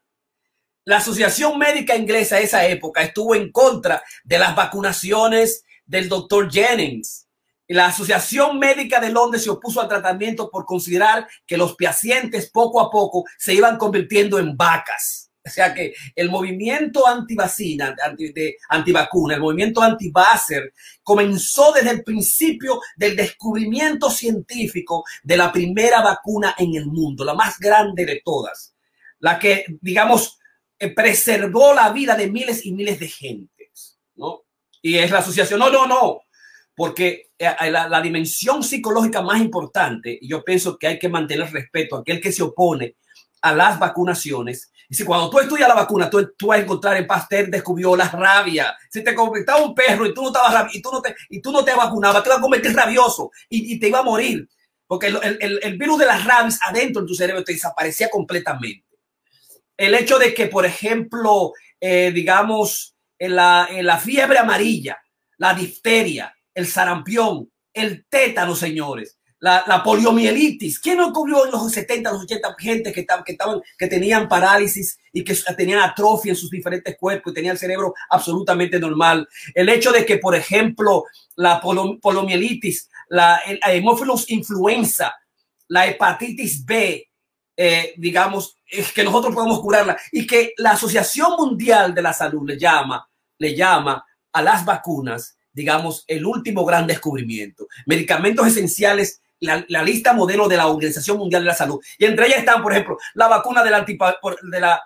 la Asociación Médica Inglesa de esa época estuvo en contra de las vacunaciones del doctor Jennings. La Asociación Médica de Londres se opuso al tratamiento por considerar que los pacientes poco a poco se iban convirtiendo en vacas. O sea que el movimiento antivacina, anti, de, antivacuna, el movimiento antivacer comenzó desde el principio del descubrimiento científico de la primera vacuna en el mundo, la más grande de todas. La que, digamos, eh, preservó la vida de miles y miles de gentes, ¿no? Y es la asociación, no, no, no, porque eh, la, la, dimensión psicológica más importante, y yo pienso que hay que mantener respeto a aquel que se opone a las vacunaciones. Y si cuando tú estudias la vacuna, tú, tú vas a encontrar en Pasteur descubrió la rabia. Si te conectaba un perro y tú no estabas y tú no te y tú no te vacunabas, te iba a convertir rabioso y, y te iba a morir. Porque el, el, el, virus de las rabies adentro en tu cerebro te desaparecía completamente. El hecho de que, por ejemplo, eh, digamos, la, en la fiebre amarilla, la difteria, el sarampión, el tétano, señores, la, poliomielitis. ¿Quién no ocurrió en los 70, los 80 gente que, que, estaban, que tenían parálisis y que tenían atrofia en sus diferentes cuerpos y tenían el cerebro absolutamente normal? El hecho de que, por ejemplo, la poliomielitis, la, hemófilos influenza, la hepatitis B, eh, digamos, es que nosotros podemos curarla y que la Asociación Mundial de la Salud le llama, le llama a las vacunas, digamos, el último gran descubrimiento. Medicamentos esenciales la, lista modelo de la Organización Mundial de la Salud. Y entre ellas están, por ejemplo, la vacuna de la, de la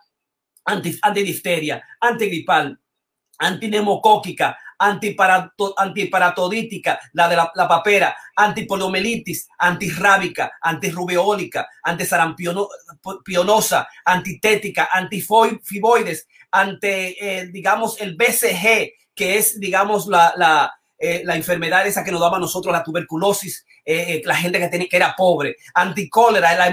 anti, antidifteria, antigripal, antinemocóquica, antiparato, antiparatodítica, la de la, la papera, antipoliomelitis, antirrábica, antirrubeólica, antisarampionosa, antitética, antifiboides, ante, eh, digamos, el BCG, que es, digamos, la, la, eh, la enfermedad esa que nos daba a nosotros, la tuberculosis, eh, eh, la gente que, tenía, que era pobre, anticólera, la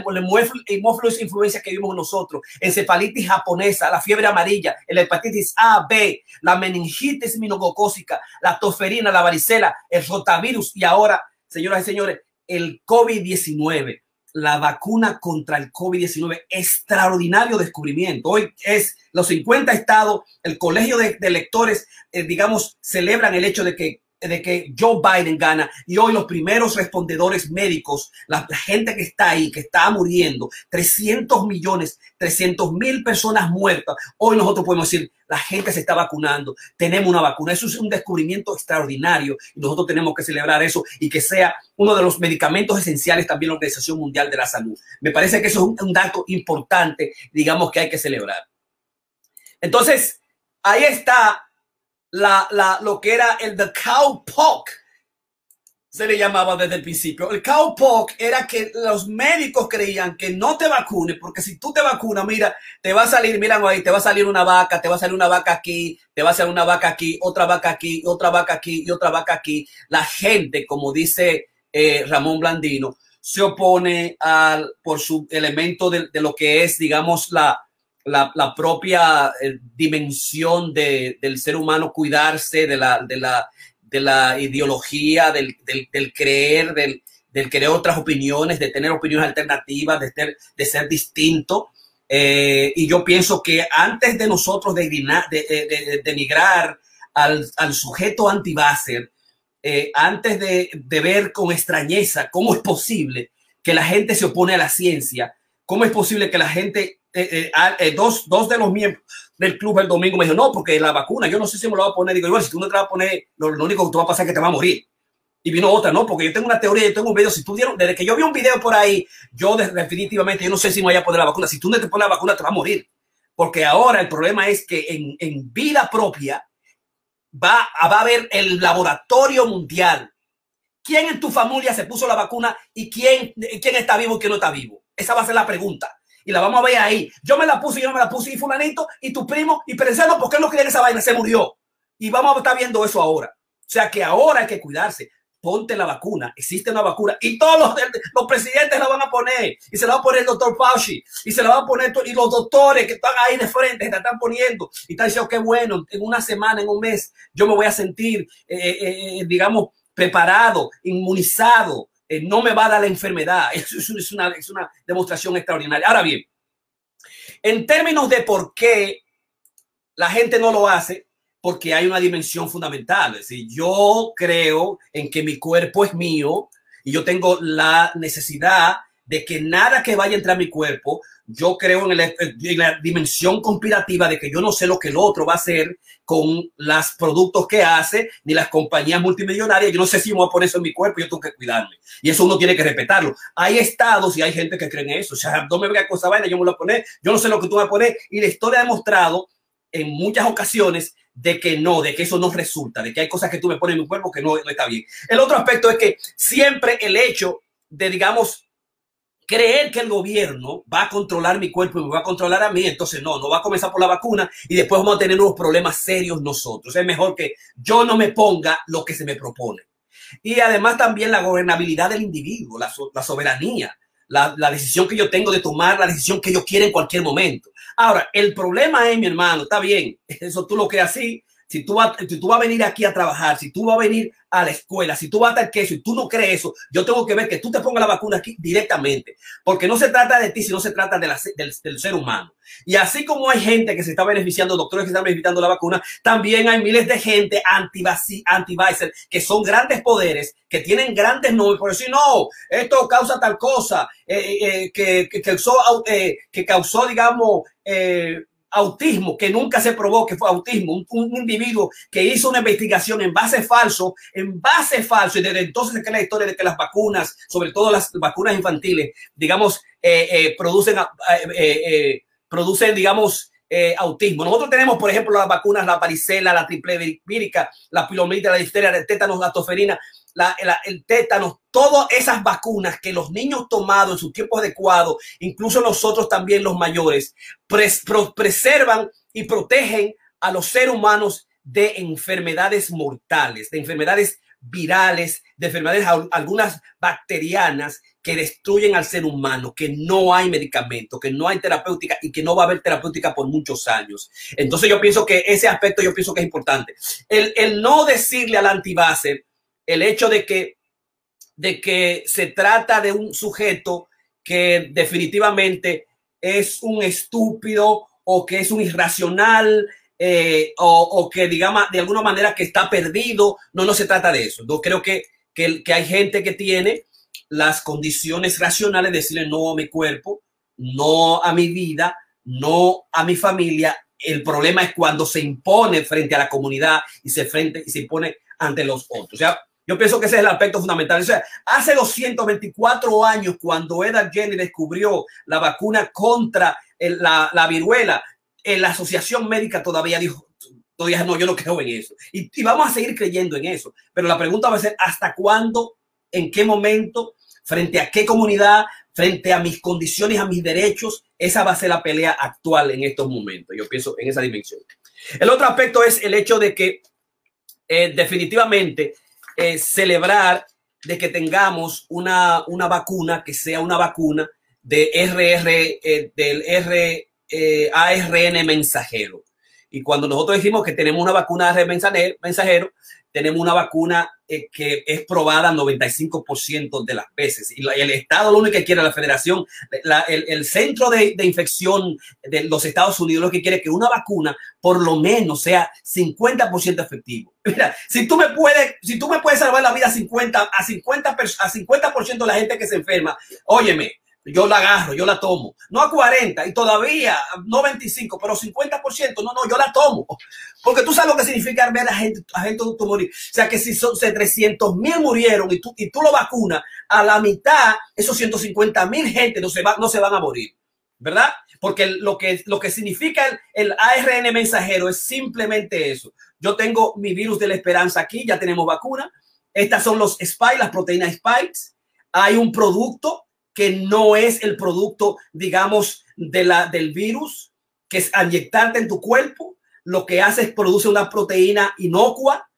hemófilos influencia que vimos nosotros, encefalitis japonesa, la fiebre amarilla, la hepatitis A, B, la meningitis minogocócica, la toferina, la varicela, el rotavirus y ahora, señoras y señores, el COVID-19 la vacuna contra el COVID-19. Extraordinario descubrimiento. Hoy es los 50 estados, el colegio de, electores, eh, digamos, celebran el hecho de que de que Joe Biden gana y hoy los primeros respondedores médicos, la, gente que está ahí, que está muriendo, 300 millones, 300 mil personas muertas, hoy nosotros podemos decir, la gente se está vacunando, tenemos una vacuna, eso es un descubrimiento extraordinario y nosotros tenemos que celebrar eso y que sea uno de los medicamentos esenciales también la Organización Mundial de la Salud. Me parece que eso es un dato importante, digamos, que hay que celebrar. Entonces, ahí está la, la, lo que era el the se le llamaba desde el principio. El cowpox era que los médicos creían que no te vacunes, porque si tú te vacunas, mira, te va a salir, mira ahí, te va a salir una vaca, te va a salir una vaca aquí, te va a salir una vaca aquí, otra vaca aquí, otra vaca aquí y otra vaca aquí. La gente, como dice eh, Ramón Blandino, se opone al, por su elemento de, de lo que es, digamos, la, la, propia eh, dimensión de, del ser humano cuidarse de la, de la, de la ideología, del, del, creer, del, del, querer otras opiniones, de tener opiniones alternativas, de ser, de ser distinto. Eh, y yo pienso que antes de nosotros de, de, denigrar al, al sujeto anti eh, antes de, de ver con extrañeza cómo es posible que la gente se opone a la ciencia, cómo es posible que la gente eh, eh, eh, dos, dos de los miembros del club el domingo me dijo, no, porque la vacuna, yo no sé si me lo va a poner. Digo, bueno, si tú no te vas a poner, lo, lo, único que te va a pasar es que te va a morir. Y vino otra, no, porque yo tengo una teoría, yo tengo un video. Si tú dieron, desde que yo vi un video por ahí, yo definitivamente, yo no sé si me voy a poner la vacuna. Si tú no te pones la vacuna, te va a morir. Porque ahora el problema es que en, en vida propia va, va a haber el laboratorio mundial. ¿Quién en tu familia se puso la vacuna y quién, quién está vivo y quién no está vivo? Esa va a ser la pregunta y la vamos a ver ahí. Yo me la puse, yo no me la puse, y fulanito, y tu primo, y pensando, ¿por qué no quería esa vaina? Se murió. Y vamos a estar viendo eso ahora. O sea que ahora hay que cuidarse. Ponte la vacuna, existe una vacuna y todos los, los presidentes la van a poner y se la va a poner el doctor Fauci y se la va a poner y los doctores que están ahí de frente se la están poniendo y están diciendo qué bueno, en una semana, en un mes, yo me voy a sentir, eh, eh, eh digamos, preparado, inmunizado, eh, no me va a dar la enfermedad. Es, una, es una demostración extraordinaria. Ahora bien, en términos de por qué la gente no lo hace, porque hay una dimensión fundamental. Es decir, yo creo en que mi cuerpo es mío y yo tengo la necesidad de que nada que vaya a entrar a mi cuerpo yo creo en, el, en, la dimensión conspirativa de que yo no sé lo que el otro va a hacer con los productos que hace, ni las compañías multimillonarias. Yo no sé si me voy a poner eso en mi cuerpo, yo tengo que cuidarme. Y eso uno tiene que respetarlo. Hay estados y hay gente que cree en eso. O sea, no me vea cosa vaina, yo me lo voy a poner, yo no sé lo que tú vas a poner. Y la historia ha demostrado en muchas ocasiones de que no, de que eso no resulta, de que hay cosas que tú me pones en mi cuerpo que no, no está bien. El otro aspecto es que siempre el hecho de, digamos, creer que el gobierno va a controlar mi cuerpo y me va a controlar a mí, entonces no, no va a comenzar por la vacuna y después vamos a tener unos problemas serios nosotros. Es mejor que yo no me ponga lo que se me propone. Y además también la gobernabilidad del individuo, la, soberanía, la, decisión que yo tengo de tomar la decisión que yo quiera en cualquier momento. Ahora, el problema es, mi hermano, está bien, eso tú lo crees así, si tú, vas, si tú vas a venir aquí a trabajar, si tú vas a venir a la escuela, si tú vas a estar queso y tú no crees eso, yo tengo que ver que tú te pongas la vacuna aquí directamente, porque no se trata de ti, sino se trata del, ser humano. Y así como hay gente que se está beneficiando, doctores que están beneficiando la vacuna, también hay miles de gente anti anti que son grandes poderes, que tienen grandes nombres, por decir, no, esto causa tal cosa, eh, eh, que, que, causó, eh, que causó, digamos, eh, autismo que nunca se probó que fue autismo, un, individuo que hizo una investigación en base falso, en base falso, y desde entonces es que la historia de que las vacunas, sobre todo las vacunas infantiles, digamos, eh, eh, producen, eh, producen, digamos, autismo. Nosotros tenemos, por ejemplo, las vacunas, la varicela, la triple vírica, la pilomitis, la difteria, el tétanos, la toferina, el tétano, todas esas vacunas que los niños tomados en su tiempo adecuado, incluso nosotros también los mayores, preservan y protegen a los seres humanos de enfermedades mortales, de enfermedades virales, de enfermedades algunas bacterianas que destruyen al ser humano, que no hay medicamento, que no hay terapéutica y que no va a haber terapéutica por muchos años. Entonces yo pienso que ese aspecto yo pienso que es importante. El, el no decirle al antibase, el hecho de que, de que se trata de un sujeto que definitivamente es un estúpido o que es un irracional eh, o, que digamos de alguna manera que está perdido. No, no se trata de eso. Yo creo que, que hay gente que tiene las condiciones racionales de decirle no a mi cuerpo, no a mi vida, no a mi familia. El problema es cuando se impone frente a la comunidad y se, frente, y se impone ante los otros. O sea, yo pienso que ese es el aspecto fundamental. O sea, hace 224 años, cuando Edward Jenner descubrió la vacuna contra la, la, viruela, en la Asociación Médica todavía dijo, todavía no, yo no creo en eso. Y, y, vamos a seguir creyendo en eso. Pero la pregunta va a ser, ¿hasta cuándo? ¿En qué momento? ¿Frente a qué comunidad? ¿Frente a mis condiciones, a mis derechos? Esa va a ser la pelea actual en estos momentos. Yo pienso en esa dimensión. El otro aspecto es el hecho de que eh, definitivamente eh, celebrar de que tengamos una, una, vacuna que sea una vacuna de RR, eh, del R, eh, ARN mensajero. Y cuando nosotros decimos que tenemos una vacuna de mensajero, mensajero tenemos una vacuna eh, que es probada 95% de las veces. Y, el Estado lo único que quiere, la Federación, el, el, Centro de, de, Infección de los Estados Unidos lo que quiere es que una vacuna por lo menos sea 50% efectivo. Mira, si tú me puedes, si tú me puedes salvar la vida a 50, a 50, a 50% de la gente que se enferma, óyeme, yo la agarro, yo la tomo. No a 40 y todavía no 25, pero 50%, no, no, yo la tomo. Porque tú sabes lo que significa ver a gente, a gente morir. O sea, que si son si 300 mil murieron y tú, y tú lo vacunas, a la mitad, esos 150 mil gente no se, va, no se van a morir. ¿Verdad? Porque lo que, lo que significa el, el ARN mensajero es simplemente eso. Yo tengo mi virus de la esperanza aquí, ya tenemos vacuna. Estas son los spikes, las proteínas spikes. Hay un producto que no es el producto, digamos, de la, del virus, que es inyectarte en tu cuerpo, lo que hace es produce una proteína inocua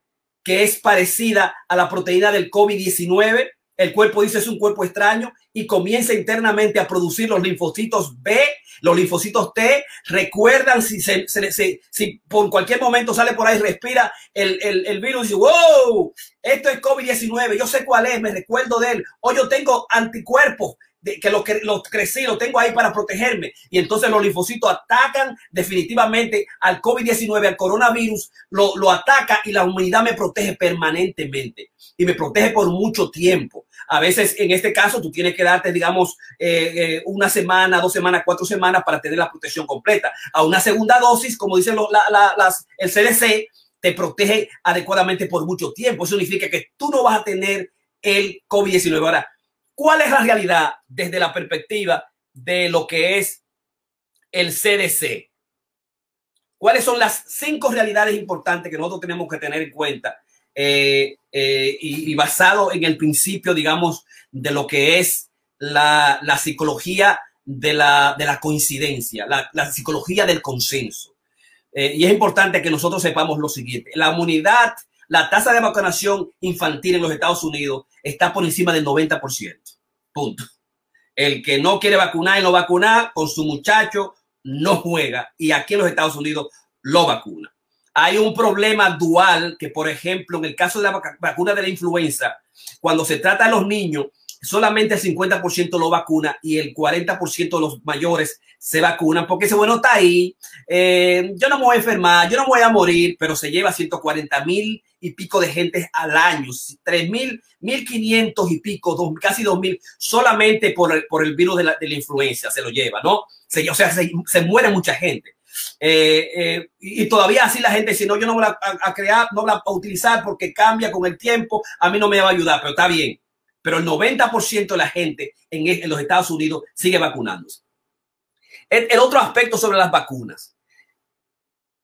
que es parecida a la proteína del COVID-19. El cuerpo dice es un cuerpo extraño y comienza internamente a producir los linfocitos B, los linfocitos T. Recuerdan si, se, si por cualquier momento sale por ahí, respira el, el, el virus y dice, wow, esto es COVID-19, yo sé cuál es, me recuerdo de él. O yo tengo anticuerpos de, que lo, lo crecí, lo tengo ahí para protegerme. Y entonces los linfocitos atacan definitivamente al COVID-19, al coronavirus, lo, lo ataca y la humanidad me protege permanentemente y me protege por mucho tiempo. A veces, en este caso, tú tienes que darte, digamos, eh, eh, una semana, dos semanas, cuatro semanas para tener la protección completa. A una segunda dosis, como dicen la, la, las, el CDC, te protege adecuadamente por mucho tiempo. Eso significa que tú no vas a tener el COVID-19. Ahora, ¿Cuál es la realidad desde la perspectiva de lo que es el CDC? ¿Cuáles son las cinco realidades importantes que nosotros tenemos que tener en cuenta? Eh, eh, y, y, basado en el principio, digamos, de lo que es la, psicología de la, de la coincidencia, la, psicología del consenso. Eh, y es importante que nosotros sepamos lo siguiente. La inmunidad, la tasa de vacunación infantil en los Estados Unidos está por encima del 90%. Punto. El que no quiere vacunar y no vacunar con su muchacho no juega. Y aquí en los Estados Unidos lo vacuna. Hay un problema dual que, por ejemplo, en el caso de la vacuna de la influenza, cuando se trata de los niños, solamente el 50% lo vacuna y el 40% de los mayores se vacunan porque ese bueno está ahí. Eh, yo no me voy a enfermar, yo no voy a morir, pero se lleva 140 mil y pico de gente al año, 3 mil, 1500 y pico, dos, casi 2000 solamente por el, por el virus de la, de la influenza se lo lleva, ¿no? Se, o sea, se, se muere mucha gente. Eh, eh, y todavía así la gente dice, no, yo no voy a, a, crear, no voy a utilizar porque cambia con el tiempo, a mí no me va a ayudar, pero está bien. Pero el 90% de la gente en, en, los Estados Unidos sigue vacunándose. El, el otro aspecto sobre las vacunas.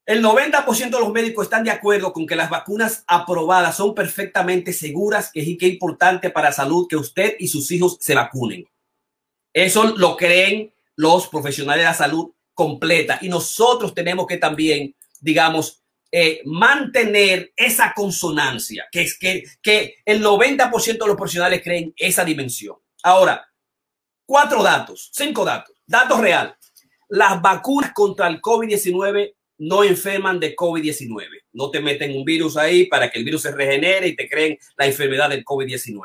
El 90% de los médicos están de acuerdo con que las vacunas aprobadas son perfectamente seguras y que es importante para la salud que usted y sus hijos se vacunen. Eso lo creen los profesionales de la salud completa. Y nosotros tenemos que también, digamos, eh, mantener esa consonancia, que es que, que el 90% de los profesionales creen esa dimensión. Ahora, cuatro datos, cinco datos, datos reales. Las vacunas contra el COVID-19 no enferman de COVID-19. No te meten un virus ahí para que el virus se regenere y te creen la enfermedad del COVID-19.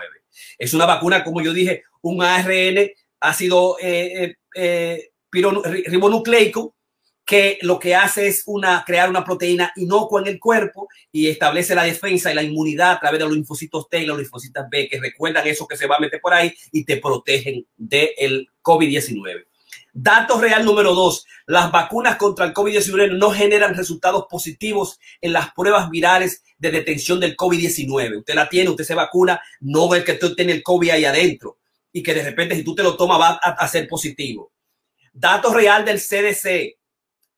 Es una vacuna, como yo dije, un ARN ácido eh, eh ribonucleico que lo que hace es crear una proteína inocua en el cuerpo y establece la defensa y la inmunidad a través de los linfocitos T y los linfocitos B que recuerdan eso que se va a meter por ahí y te protegen del COVID-19. Dato real número dos, las vacunas contra el COVID-19 no generan resultados positivos en las pruebas virales de detención del COVID-19. Usted la tiene, usted se vacuna, no ve que usted tiene el COVID ahí adentro y que de repente si tú te lo tomas va a, a ser positivo. Dato real del CDC.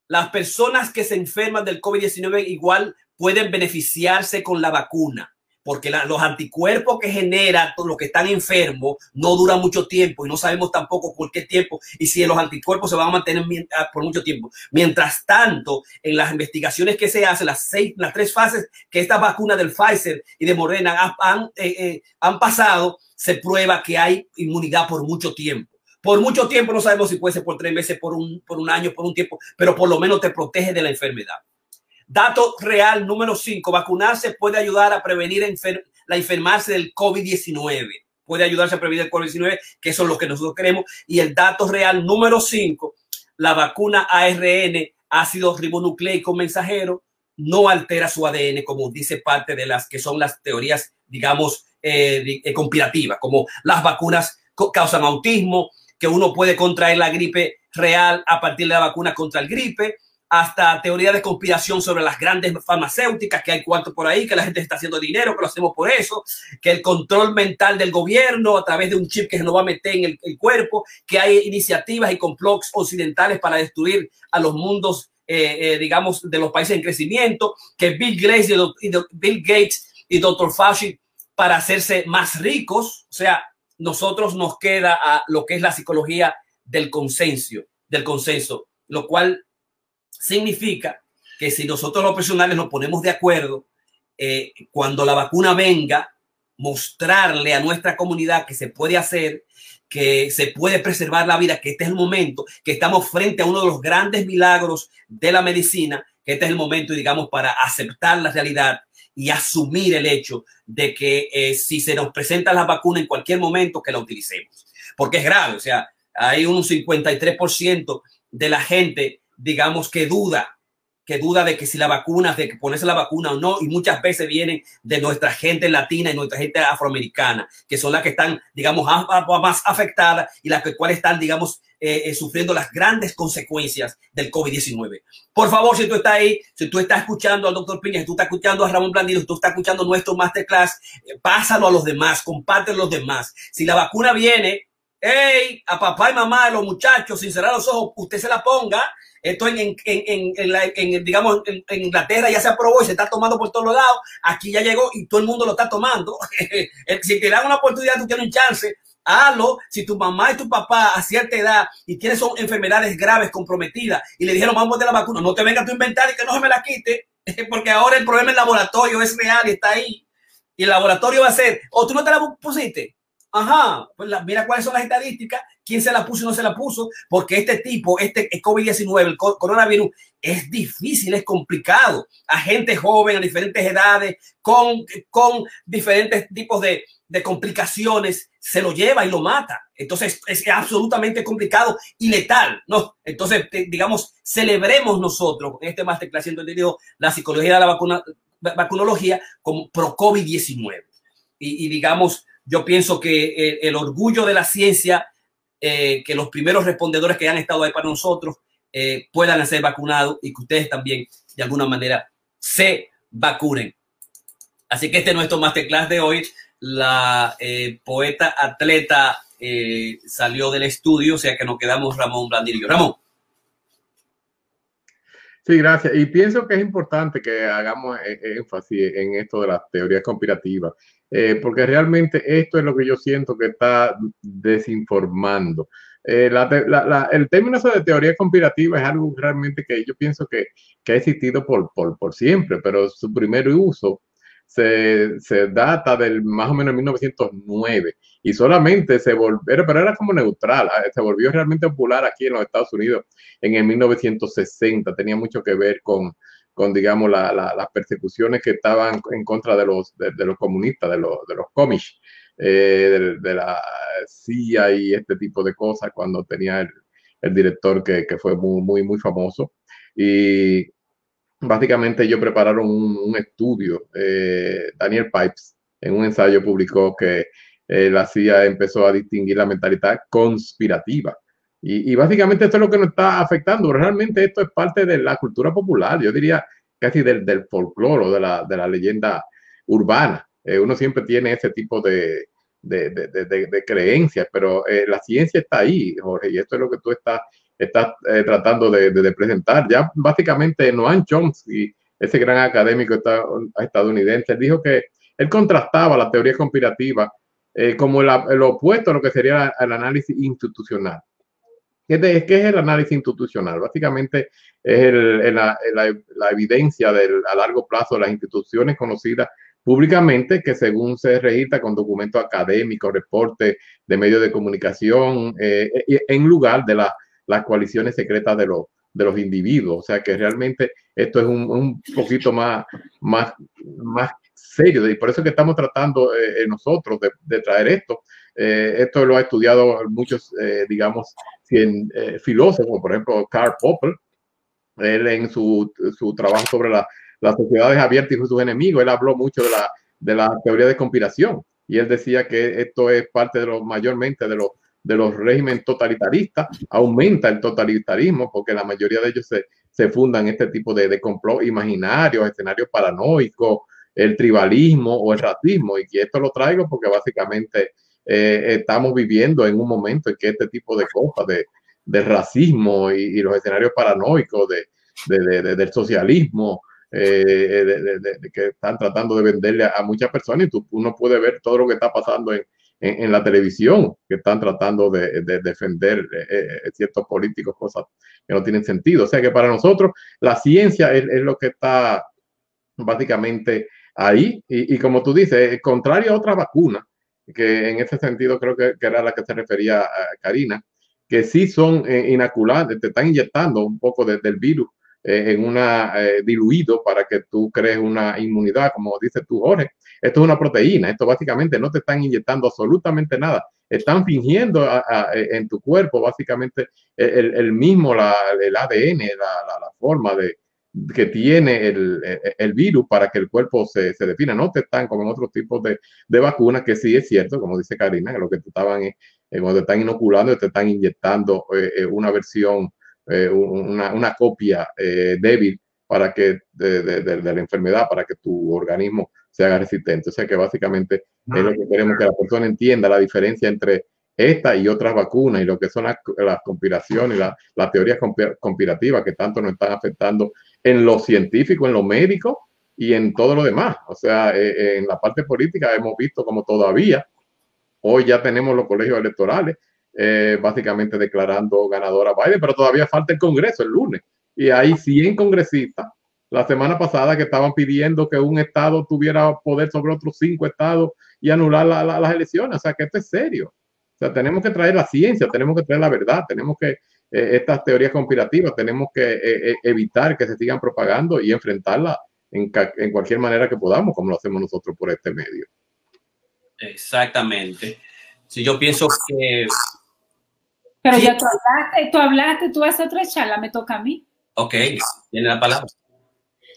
Las personas que se enferman del COVID-19 igual pueden beneficiarse con la vacuna, porque los anticuerpos que genera los que están enfermos no duran mucho tiempo y no sabemos tampoco por qué tiempo y si los anticuerpos se van a mantener ah, por mucho tiempo. Mientras tanto, en las investigaciones que se hacen, las seis, las tres fases que estas vacunas del Pfizer y de Moderna han, eh, eh, han pasado, se prueba que hay inmunidad por mucho tiempo por mucho tiempo, no sabemos si puede ser por tres meses, por un, por un año, por un tiempo, pero por lo menos te protege de la enfermedad. Dato real número cinco, vacunarse puede ayudar a prevenir la enfermarse del COVID-19. Puede ayudarse a prevenir el COVID-19, que eso es lo que nosotros queremos. Y el dato real número cinco, la vacuna ARN, ácido ribonucleico mensajero, no altera su ADN, como dice parte de las que son las teorías, digamos, eh, eh, conspirativas, como las vacunas causan autismo, que uno puede contraer la gripe real a partir de la vacuna contra el gripe, hasta teoría de conspiración sobre las grandes farmacéuticas, que hay cuarto por ahí, que la gente está haciendo dinero, que lo hacemos por eso, que el control mental del gobierno a través de un chip que se nos va a meter en el, cuerpo, que hay iniciativas y complots occidentales para destruir a los mundos, eh, eh, digamos, de los países en crecimiento, que Bill Gates y, Bill Gates y Dr. Fauci para hacerse más ricos, o sea, nosotros nos queda a lo que es la psicología del consenso, del consenso, lo cual significa que si nosotros los profesionales nos ponemos de acuerdo, eh, cuando la vacuna venga, mostrarle a nuestra comunidad que se puede hacer, que se puede preservar la vida, que este es el momento, que estamos frente a uno de los grandes milagros de la medicina, que este es el momento, digamos, para aceptar la realidad y asumir el hecho de que eh, si se nos presenta la vacuna en cualquier momento, que la utilicemos. Porque es grave, o sea, hay un 53% de la gente, digamos, que duda que duda de que si la vacuna, de que ponerse la vacuna o no, y muchas veces vienen de nuestra gente latina y nuestra gente afroamericana, que son las que están, digamos, más afectadas y las que cuales están, digamos, eh, eh, sufriendo las grandes consecuencias del COVID-19. Por favor, si tú estás ahí, si tú estás escuchando al doctor Piña, si tú estás escuchando a Ramón Blandino, si tú estás escuchando nuestro masterclass, eh, pásalo a los demás, compártelo a los demás. Si la vacuna viene, hey, a papá y mamá, a los muchachos, sin cerrar los ojos, usted se la ponga esto en, en, en, en, la, en digamos, en, Inglaterra ya se aprobó y se está tomando por todos lados. Aquí ya llegó y todo el mundo lo está tomando. si te dan una oportunidad, tú tienes un chance. Hazlo si tu mamá y tu papá a cierta edad y tienes son enfermedades graves comprometidas y le dijeron vamos a la vacuna, no te vengas tú a inventar y que no se me la quite, porque ahora el problema del laboratorio es real y está ahí. Y el laboratorio va a ser, o tú no te la pusiste, Ajá, pues mira cuáles son las estadísticas, quién se la puso y no se la puso, porque este tipo, este COVID-19, el coronavirus, es difícil, es complicado. A gente joven, a diferentes edades, con, con diferentes tipos de, de complicaciones, se lo lleva y lo mata. Entonces es absolutamente complicado y letal, ¿no? Entonces, digamos, celebremos nosotros en este masterclass, entendido la psicología de la vacuna, vacunología como pro COVID-19. Y, y digamos, yo pienso que el, orgullo de la ciencia, eh, que los primeros respondedores que han estado ahí para nosotros eh, puedan ser vacunados y que ustedes también de alguna manera se vacunen. Así que este es nuestro masterclass de hoy. La eh, poeta atleta salió del estudio, o sea que nos quedamos Ramón Blandillo. Ramón. Sí, gracias. Y pienso que es importante que hagamos énfasis en esto de las teorías conspirativas eh, porque realmente esto es lo que yo siento que está desinformando. Eh, el término de teoría conspirativa es algo realmente que yo pienso que, ha existido por, por, siempre, pero su primer uso se, se, data del más o menos 1909 y solamente se volvió, pero era como neutral, ah, se volvió realmente popular aquí en los Estados Unidos en el 1960, tenía mucho que ver con, con digamos, las persecuciones que estaban en contra de los, de, los comunistas, de los, de los cómics, eh, de, la CIA y este tipo de cosas, cuando tenía el, el director que, que, fue muy, muy, muy famoso. Y básicamente ellos prepararon un, estudio, eh, Daniel Pipes, en un ensayo publicó que eh, la CIA empezó a distinguir la mentalidad conspirativa y, básicamente esto es lo que nos está afectando. Realmente esto es parte de la cultura popular, yo diría casi del, folclore, de la, de la leyenda urbana. Eh, uno siempre tiene ese tipo de, de, de, creencias, pero la ciencia está ahí, Jorge, y esto es lo que tú estás, estás eh, tratando de, presentar. Ya básicamente Noam Chomsky, ese gran académico estadounidense, dijo que él contrastaba la teoría conspirativa como el, el, opuesto a lo que sería el análisis institucional. ¿Qué, es el análisis institucional? Básicamente es la, evidencia a largo plazo de las instituciones conocidas públicamente que según se registra con documentos académicos, reportes de medios de comunicación, eh, en lugar de las coaliciones secretas de los, de los individuos. O sea que realmente esto es un, poquito más, más, más serio y por eso que estamos tratando eh, nosotros de, traer esto. Eh, esto lo ha estudiado muchos, digamos, eh, filósofos, por ejemplo, Karl Popper, él en su, su trabajo sobre la, las sociedades abiertas y sus enemigos, él habló mucho de la, de la teoría de conspiración y él decía que esto es parte de lo mayormente de los de los regímenes totalitaristas, aumenta el totalitarismo porque la mayoría de ellos se, se fundan en este tipo de, de complot imaginarios, escenarios paranoicos, el tribalismo o el racismo. Y que esto lo traigo porque básicamente eh, estamos viviendo en un momento en que este tipo de cosas, de, de racismo y, los escenarios paranoicos de, del socialismo, eh, de, que están tratando de venderle a, muchas personas y tú, uno puede ver todo lo que está pasando en, en, la televisión, que están tratando de, defender eh, ciertos políticos, cosas que no tienen sentido. O sea que para nosotros la ciencia es, es lo que está básicamente ahí y, y, como tú dices, contrario a otras vacunas, que en ese sentido creo que, era la que se refería a Karina, que sí son eh, te están inyectando un poco del virus eh, en una eh, diluido para que tú crees una inmunidad, como dice tú, Jorge. Esto es una proteína, esto básicamente no te están inyectando absolutamente nada. Están fingiendo en tu cuerpo básicamente el, el mismo, la, el ADN, la, la forma de, que tiene el, el, virus para que el cuerpo se, se, defina. No te están como en otros tipos de, de, vacunas, que sí es cierto, como dice Karina, que lo que te estaban, eh, cuando te están inoculando, te están inyectando eh, eh, una versión, una, una, copia débil para que de, de, la enfermedad, para que tu organismo se haga resistente. O sea que básicamente es lo que queremos que la persona entienda la diferencia entre esta y otras vacunas y lo que son las, las conspiraciones, las, las teorías conspirativas que tanto nos están afectando en lo científico, en lo médico y en todo lo demás. O sea, eh, eh, en la parte política hemos visto como todavía Hoy ya tenemos los colegios electorales, eh, básicamente declarando ganadora a Biden, pero todavía falta el Congreso el lunes. Y hay 100 congresistas la semana pasada que estaban pidiendo que un estado tuviera poder sobre otros cinco estados y anular las elecciones. O sea, que esto es serio. O sea, tenemos que traer la ciencia, tenemos que traer la verdad, tenemos que, eh, estas teorías conspirativas, tenemos que eh, eh, evitar que se sigan propagando y enfrentarlas en, en cualquier manera que podamos, como lo hacemos nosotros por este medio. Exactamente. Si yo pienso que... Pero ya tú hablaste, tú hablaste, tú haces otra charla, me toca a mí. Ok, tiene la palabra.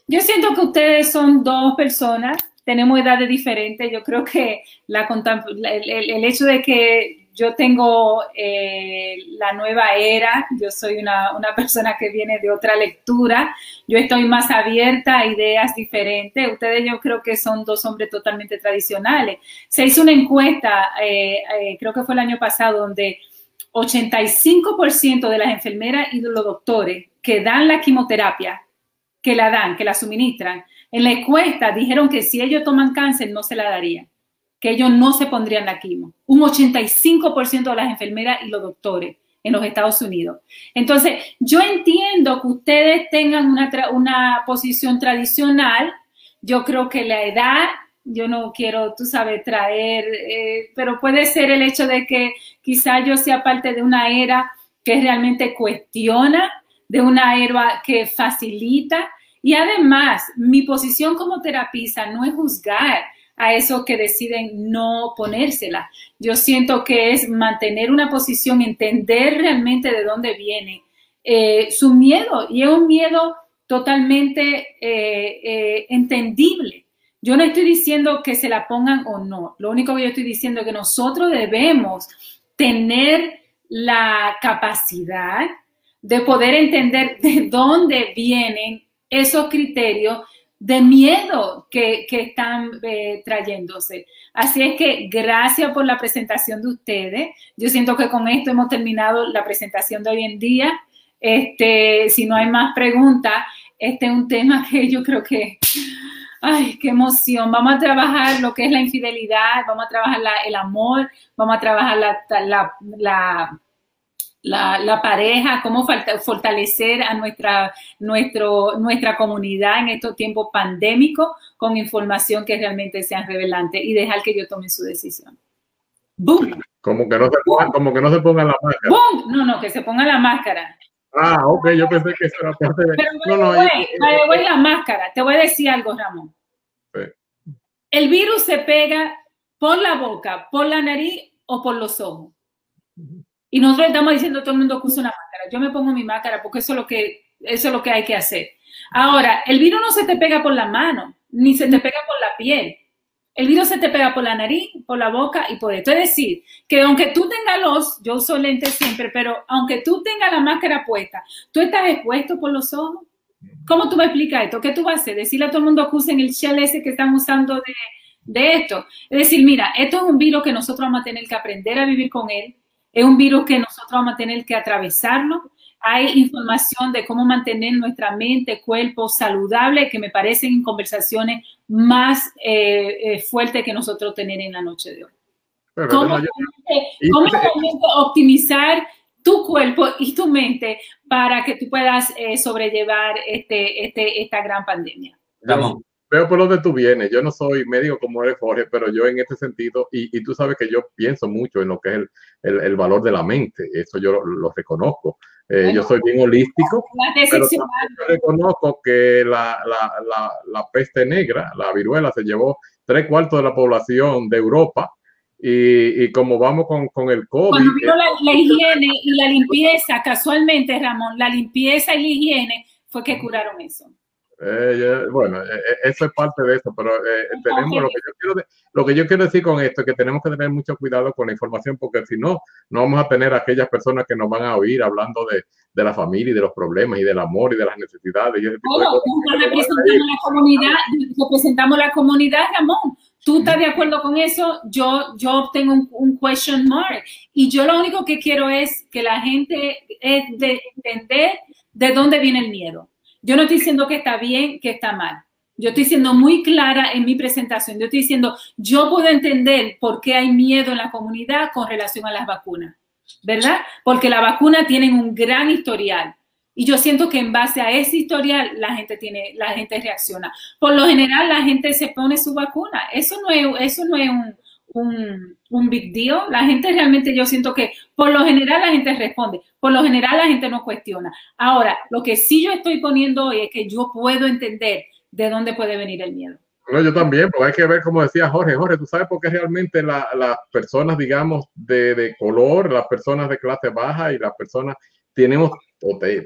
Yo siento que ustedes son dos personas, tenemos edades diferentes. Yo creo que la, el, el hecho de que yo tengo eh, la nueva era, yo soy una, una, persona que viene de otra lectura, yo estoy más abierta a ideas diferentes. Ustedes yo creo que son dos hombres totalmente tradicionales. Se hizo una encuesta, eh, eh, creo que fue el año pasado, donde 85% de las enfermeras y de los doctores que dan la quimioterapia que la dan, que la suministran, en la encuesta dijeron que si ellos toman cáncer no se la darían, que ellos no se pondrían la quimo. Un 85% de las enfermeras y los doctores en los Estados Unidos. Entonces, yo entiendo que ustedes tengan una, una posición tradicional. Yo creo que la edad, yo no quiero, tú sabes, traer, eh, pero puede ser el hecho de que quizá yo sea parte de una era que realmente cuestiona, de una era que facilita, y además, mi posición como terapista no es juzgar a esos que deciden no ponérsela. Yo siento que es mantener una posición, entender realmente de dónde viene eh, su miedo. Y es un miedo totalmente eh, eh, entendible. Yo no estoy diciendo que se la pongan o no. Lo único que yo estoy diciendo es que nosotros debemos tener la capacidad de poder entender de dónde vienen esos criterios de miedo que, están eh, trayéndose. Así es que gracias por la presentación de ustedes. Yo siento que con esto hemos terminado la presentación de hoy en día. Este, si no hay más preguntas, este es un tema que yo creo que, ay, qué emoción. Vamos a trabajar lo que es la infidelidad, vamos a trabajar el amor, vamos a trabajar la la, pareja, cómo fortalecer a nuestra, nuestro, nuestra comunidad en estos tiempos pandémicos con información que realmente sea revelante y dejar que yo tome su decisión. ¡Boom! Como que no se ponga, como que no se ponga la máscara. ¡Boom! No, no, que se ponga la máscara. Ah, ok, yo pensé que eso era parte de... Pero no, no, voy, la máscara. Te voy a decir algo, Ramón. El virus se pega por la boca, por la nariz o por los ojos. Y nosotros estamos diciendo a todo el mundo que usa una máscara. Yo me pongo mi máscara porque eso es lo que, eso es lo que hay que hacer. Ahora, el virus no se te pega por la mano, ni se te pega por la piel. El virus se te pega por la nariz, por la boca y por esto. Es decir, que aunque tú tengas los, yo uso lentes siempre, pero aunque tú tengas la máscara puesta, tú estás expuesto por los ojos. ¿Cómo tú me explicas esto? ¿Qué tú vas a hacer? Decirle a todo el mundo que usen el shell ese que están usando de, de esto. Es decir, mira, esto es un virus que nosotros vamos a tener que aprender a vivir con él es un virus que nosotros vamos a tener que atravesarlo. Hay información de cómo mantener nuestra mente, cuerpo saludable, que me parecen conversaciones más eh, eh, fuertes que nosotros tener en la noche de hoy. ¿Cómo, optimizar tu cuerpo y tu mente para que tú puedas eh, sobrellevar este, este, esta gran pandemia? Ramón veo por donde tú vienes. Yo no soy médico como eres, Jorge, pero yo en este sentido, y, y tú sabes que yo pienso mucho en lo que es el, el, el valor de la mente, eso yo lo, reconozco. Eh, yo soy bien holístico, pero reconozco que la, la, la, la, peste negra, la viruela, se llevó tres cuartos de la población de Europa. Y, y como vamos con, con, el COVID. Cuando vino la, la higiene y la limpieza, casualmente, Ramón, la limpieza y la higiene fue que curaron eso. Eh, bueno, eh, eh, eso es parte de eso, pero tenemos lo que, yo quiero, lo que yo quiero decir con esto es que tenemos que tener mucho cuidado con la información porque si no, no vamos a tener aquellas personas que nos van a oír hablando de, de la familia y de los problemas y del amor y de las necesidades. Y ese tipo representamos la comunidad, representamos la comunidad, Ramón. ¿Tú estás de acuerdo con eso? Yo, yo tengo un, un, question mark. Y yo lo único que quiero es que la gente es de entender de dónde viene el miedo yo no estoy diciendo que está bien, que está mal. Yo estoy siendo muy clara en mi presentación. Yo estoy diciendo, yo puedo entender por qué hay miedo en la comunidad con relación a las vacunas, ¿verdad? Porque las vacunas tienen un gran historial. Y yo siento que en base a ese historial la gente tiene, la gente reacciona. Por lo general la gente se pone su vacuna. Eso no es, eso no es un, un, un, big deal. La gente realmente yo siento que por lo general la gente responde, por lo general la gente no cuestiona. Ahora, lo que sí yo estoy poniendo hoy es que yo puedo entender de dónde puede venir el miedo. No, yo también, porque hay que ver, como decía Jorge, Jorge, tú sabes por qué realmente las personas, digamos, de, de, color, las personas de clase baja y las personas tenemos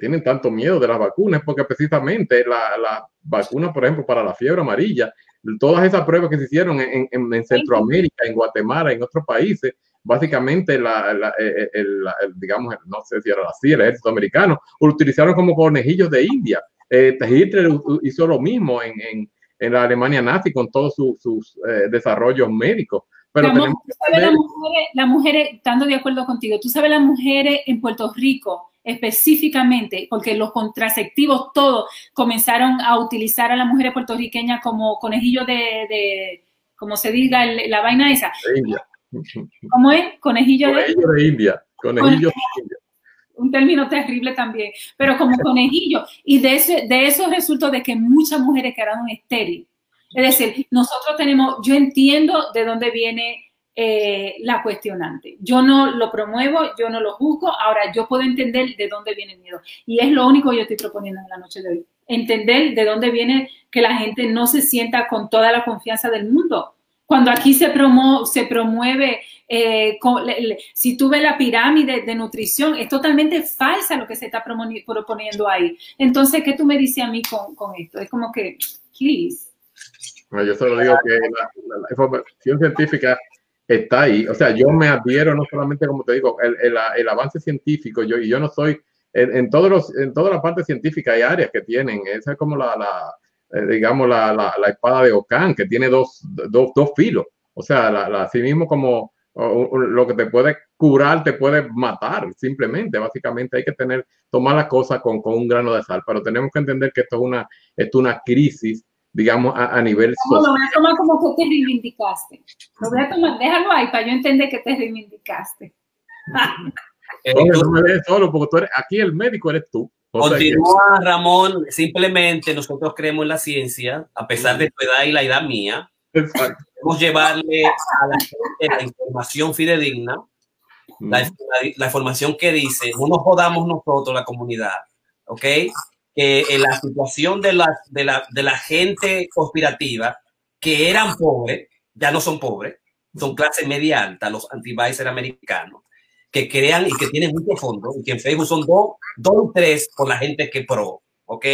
tienen tanto miedo de las vacunas, porque precisamente la, la vacuna, por ejemplo, para la fiebre amarilla, todas esas pruebas que se hicieron en, en, en Centroamérica, en Guatemala, en otros países, básicamente la, la, eh, eh, el, el, digamos, no sé si era CIA, el ejército americano, lo utilizaron como conejillos de India. Eh, Hitler hizo lo mismo en, en, en, la Alemania nazi con todos sus, sus eh, desarrollos médicos. Pero la, tenemos que las mujeres, la mujeres, estando de acuerdo contigo, tú sabes las mujeres en Puerto Rico específicamente, porque los contraceptivos todos comenzaron a utilizar a las mujeres puertorriqueñas como conejillo de, de como se diga, el, la vaina esa. De India. ¿Cómo es? Conejillo, conejillo de, de, India. Conejillo de India. Un término terrible también, pero como conejillo. Y de eso, de eso resultó de que muchas mujeres quedaron estériles. Es decir, nosotros tenemos, yo entiendo de dónde viene eh, la cuestionante. Yo no lo promuevo, yo no lo juzgo, ahora yo puedo entender de dónde viene el miedo. Y es lo único que yo estoy proponiendo en la noche de hoy. Entender de dónde viene que la gente no se sienta con toda la confianza del mundo. Cuando aquí se, promo, se promueve, eh, si tú ves la pirámide de nutrición, es totalmente falsa lo que se está proponiendo ahí. Entonces, ¿qué tú me dices a mí con, esto? Es como que, please. Bueno, yo solo digo que la información científica está ahí. O sea, yo me adhiero no solamente, como te digo, el, el, el avance científico, yo, y yo no soy, en, en, todos los, en toda la parte científica hay áreas que tienen, esa es como la, la eh, digamos, la, la, la, espada de Ocán, que tiene dos, dos, dos filos. O sea, la, así mismo como lo que te puede curar, te puede matar, simplemente. Básicamente hay que tener, tomar las cosas con, con un grano de sal, pero tenemos que entender que esto es una, esto es una crisis digamos, a, a nivel social. Lo voy a tomar como que te reivindicaste. Lo voy a tomar, déjalo ahí para yo entender que te reivindicaste. eh, no me dejes solo, porque tú eres, aquí el médico eres tú. O continúa, sea, Ramón, simplemente nosotros creemos en la ciencia, a pesar de tu edad y la edad mía. Exacto. Queremos llevarle a la gente la información fidedigna, mm. la, la, la información que dice, no nos jodamos nosotros, la comunidad, ¿ok? Que en la situación de la, de, la, de la gente conspirativa, que eran pobres, ya no son pobres, son clase media alta, los anti americanos, que crean y que tienen mucho fondo, y que en Facebook son dos, dos tres por la gente que pro, ¿ok?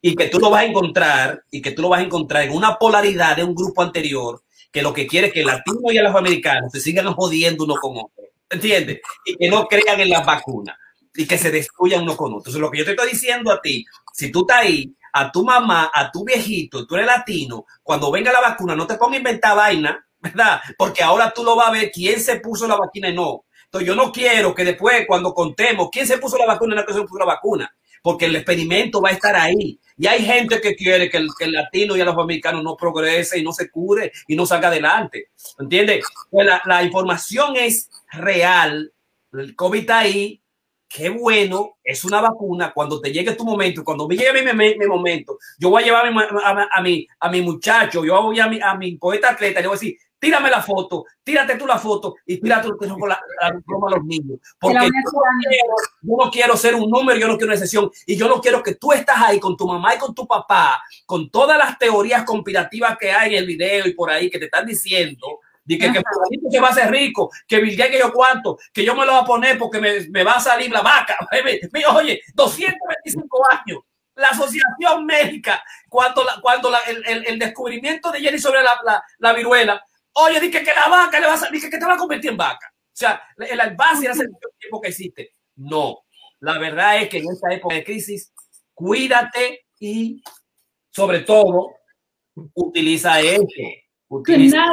Y que tú lo vas a encontrar, y que tú lo vas a encontrar en una polaridad de un grupo anterior, que lo que quiere es que el latino y los americanos se sigan jodiendo uno con otro, ¿entiendes? Y que no crean en las vacunas y que se destruyan uno con otro. Entonces, lo que yo te estoy diciendo a ti, si tú estás ahí, a tu mamá, a tu viejito, tú eres latino, cuando venga la vacuna, no te pongas a inventar vaina, ¿verdad? Porque ahora tú lo vas a ver quién se puso la vacuna y no. Entonces, yo no quiero que después, cuando contemos quién se puso la vacuna y no que se puso la vacuna, porque el experimento va a estar ahí. Y hay gente que quiere que el, que el latino y a los americanos no progrese y no se cure y no salga adelante. ¿Entiendes? Pues la, la información es real. El COVID está ahí, qué bueno es una vacuna cuando te llegue tu momento, cuando me llegue mi, mi, mi momento, yo voy a llevar a mi, a, a, mi, a mi muchacho, yo voy a mi, a mi poeta atleta, yo voy a decir, tírame la foto, tírate tú la foto y tírate con la, la, a los niños. Porque yo no, quiero, yo no, quiero, ser un número, yo no quiero una excepción y yo no quiero que tú estás ahí con tu mamá y con tu papá, con todas las teorías conspirativas que hay en el video y por ahí que te están diciendo de que, que se va a hacer rico, que Bill Gates que yo cuánto, que yo me lo voy a poner porque me, me va a salir la vaca. Oye, 225 años. La Asociación Médica, cuando, la, cuando la, el, el, el, descubrimiento de Jenny sobre la, la, la viruela, oye, dije que la vaca le va a salir, que te va a convertir en vaca. O sea, el base era el tiempo que existe. No, la verdad es que en esta época de crisis, cuídate y sobre todo utiliza esto Utiliza,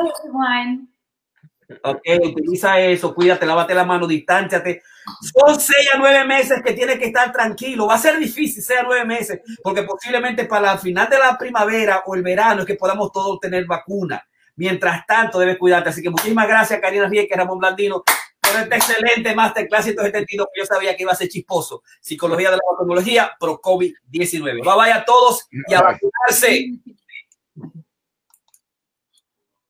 okay, utiliza eso, cuídate, lávate la mano, distánciate, Son seis a nueve meses que tiene que estar tranquilo. Va a ser difícil, seis a nueve meses, porque posiblemente para el final de la primavera o el verano es que podamos todos tener vacuna. Mientras tanto, debes cuidarte. Así que muchísimas gracias, Karina Rieke, Ramón Blandino, por este excelente Masterclass 172 que yo sabía que iba a ser chisposo. Psicología de la tecnología pro COVID-19. Bye bye a todos y a vacunarse.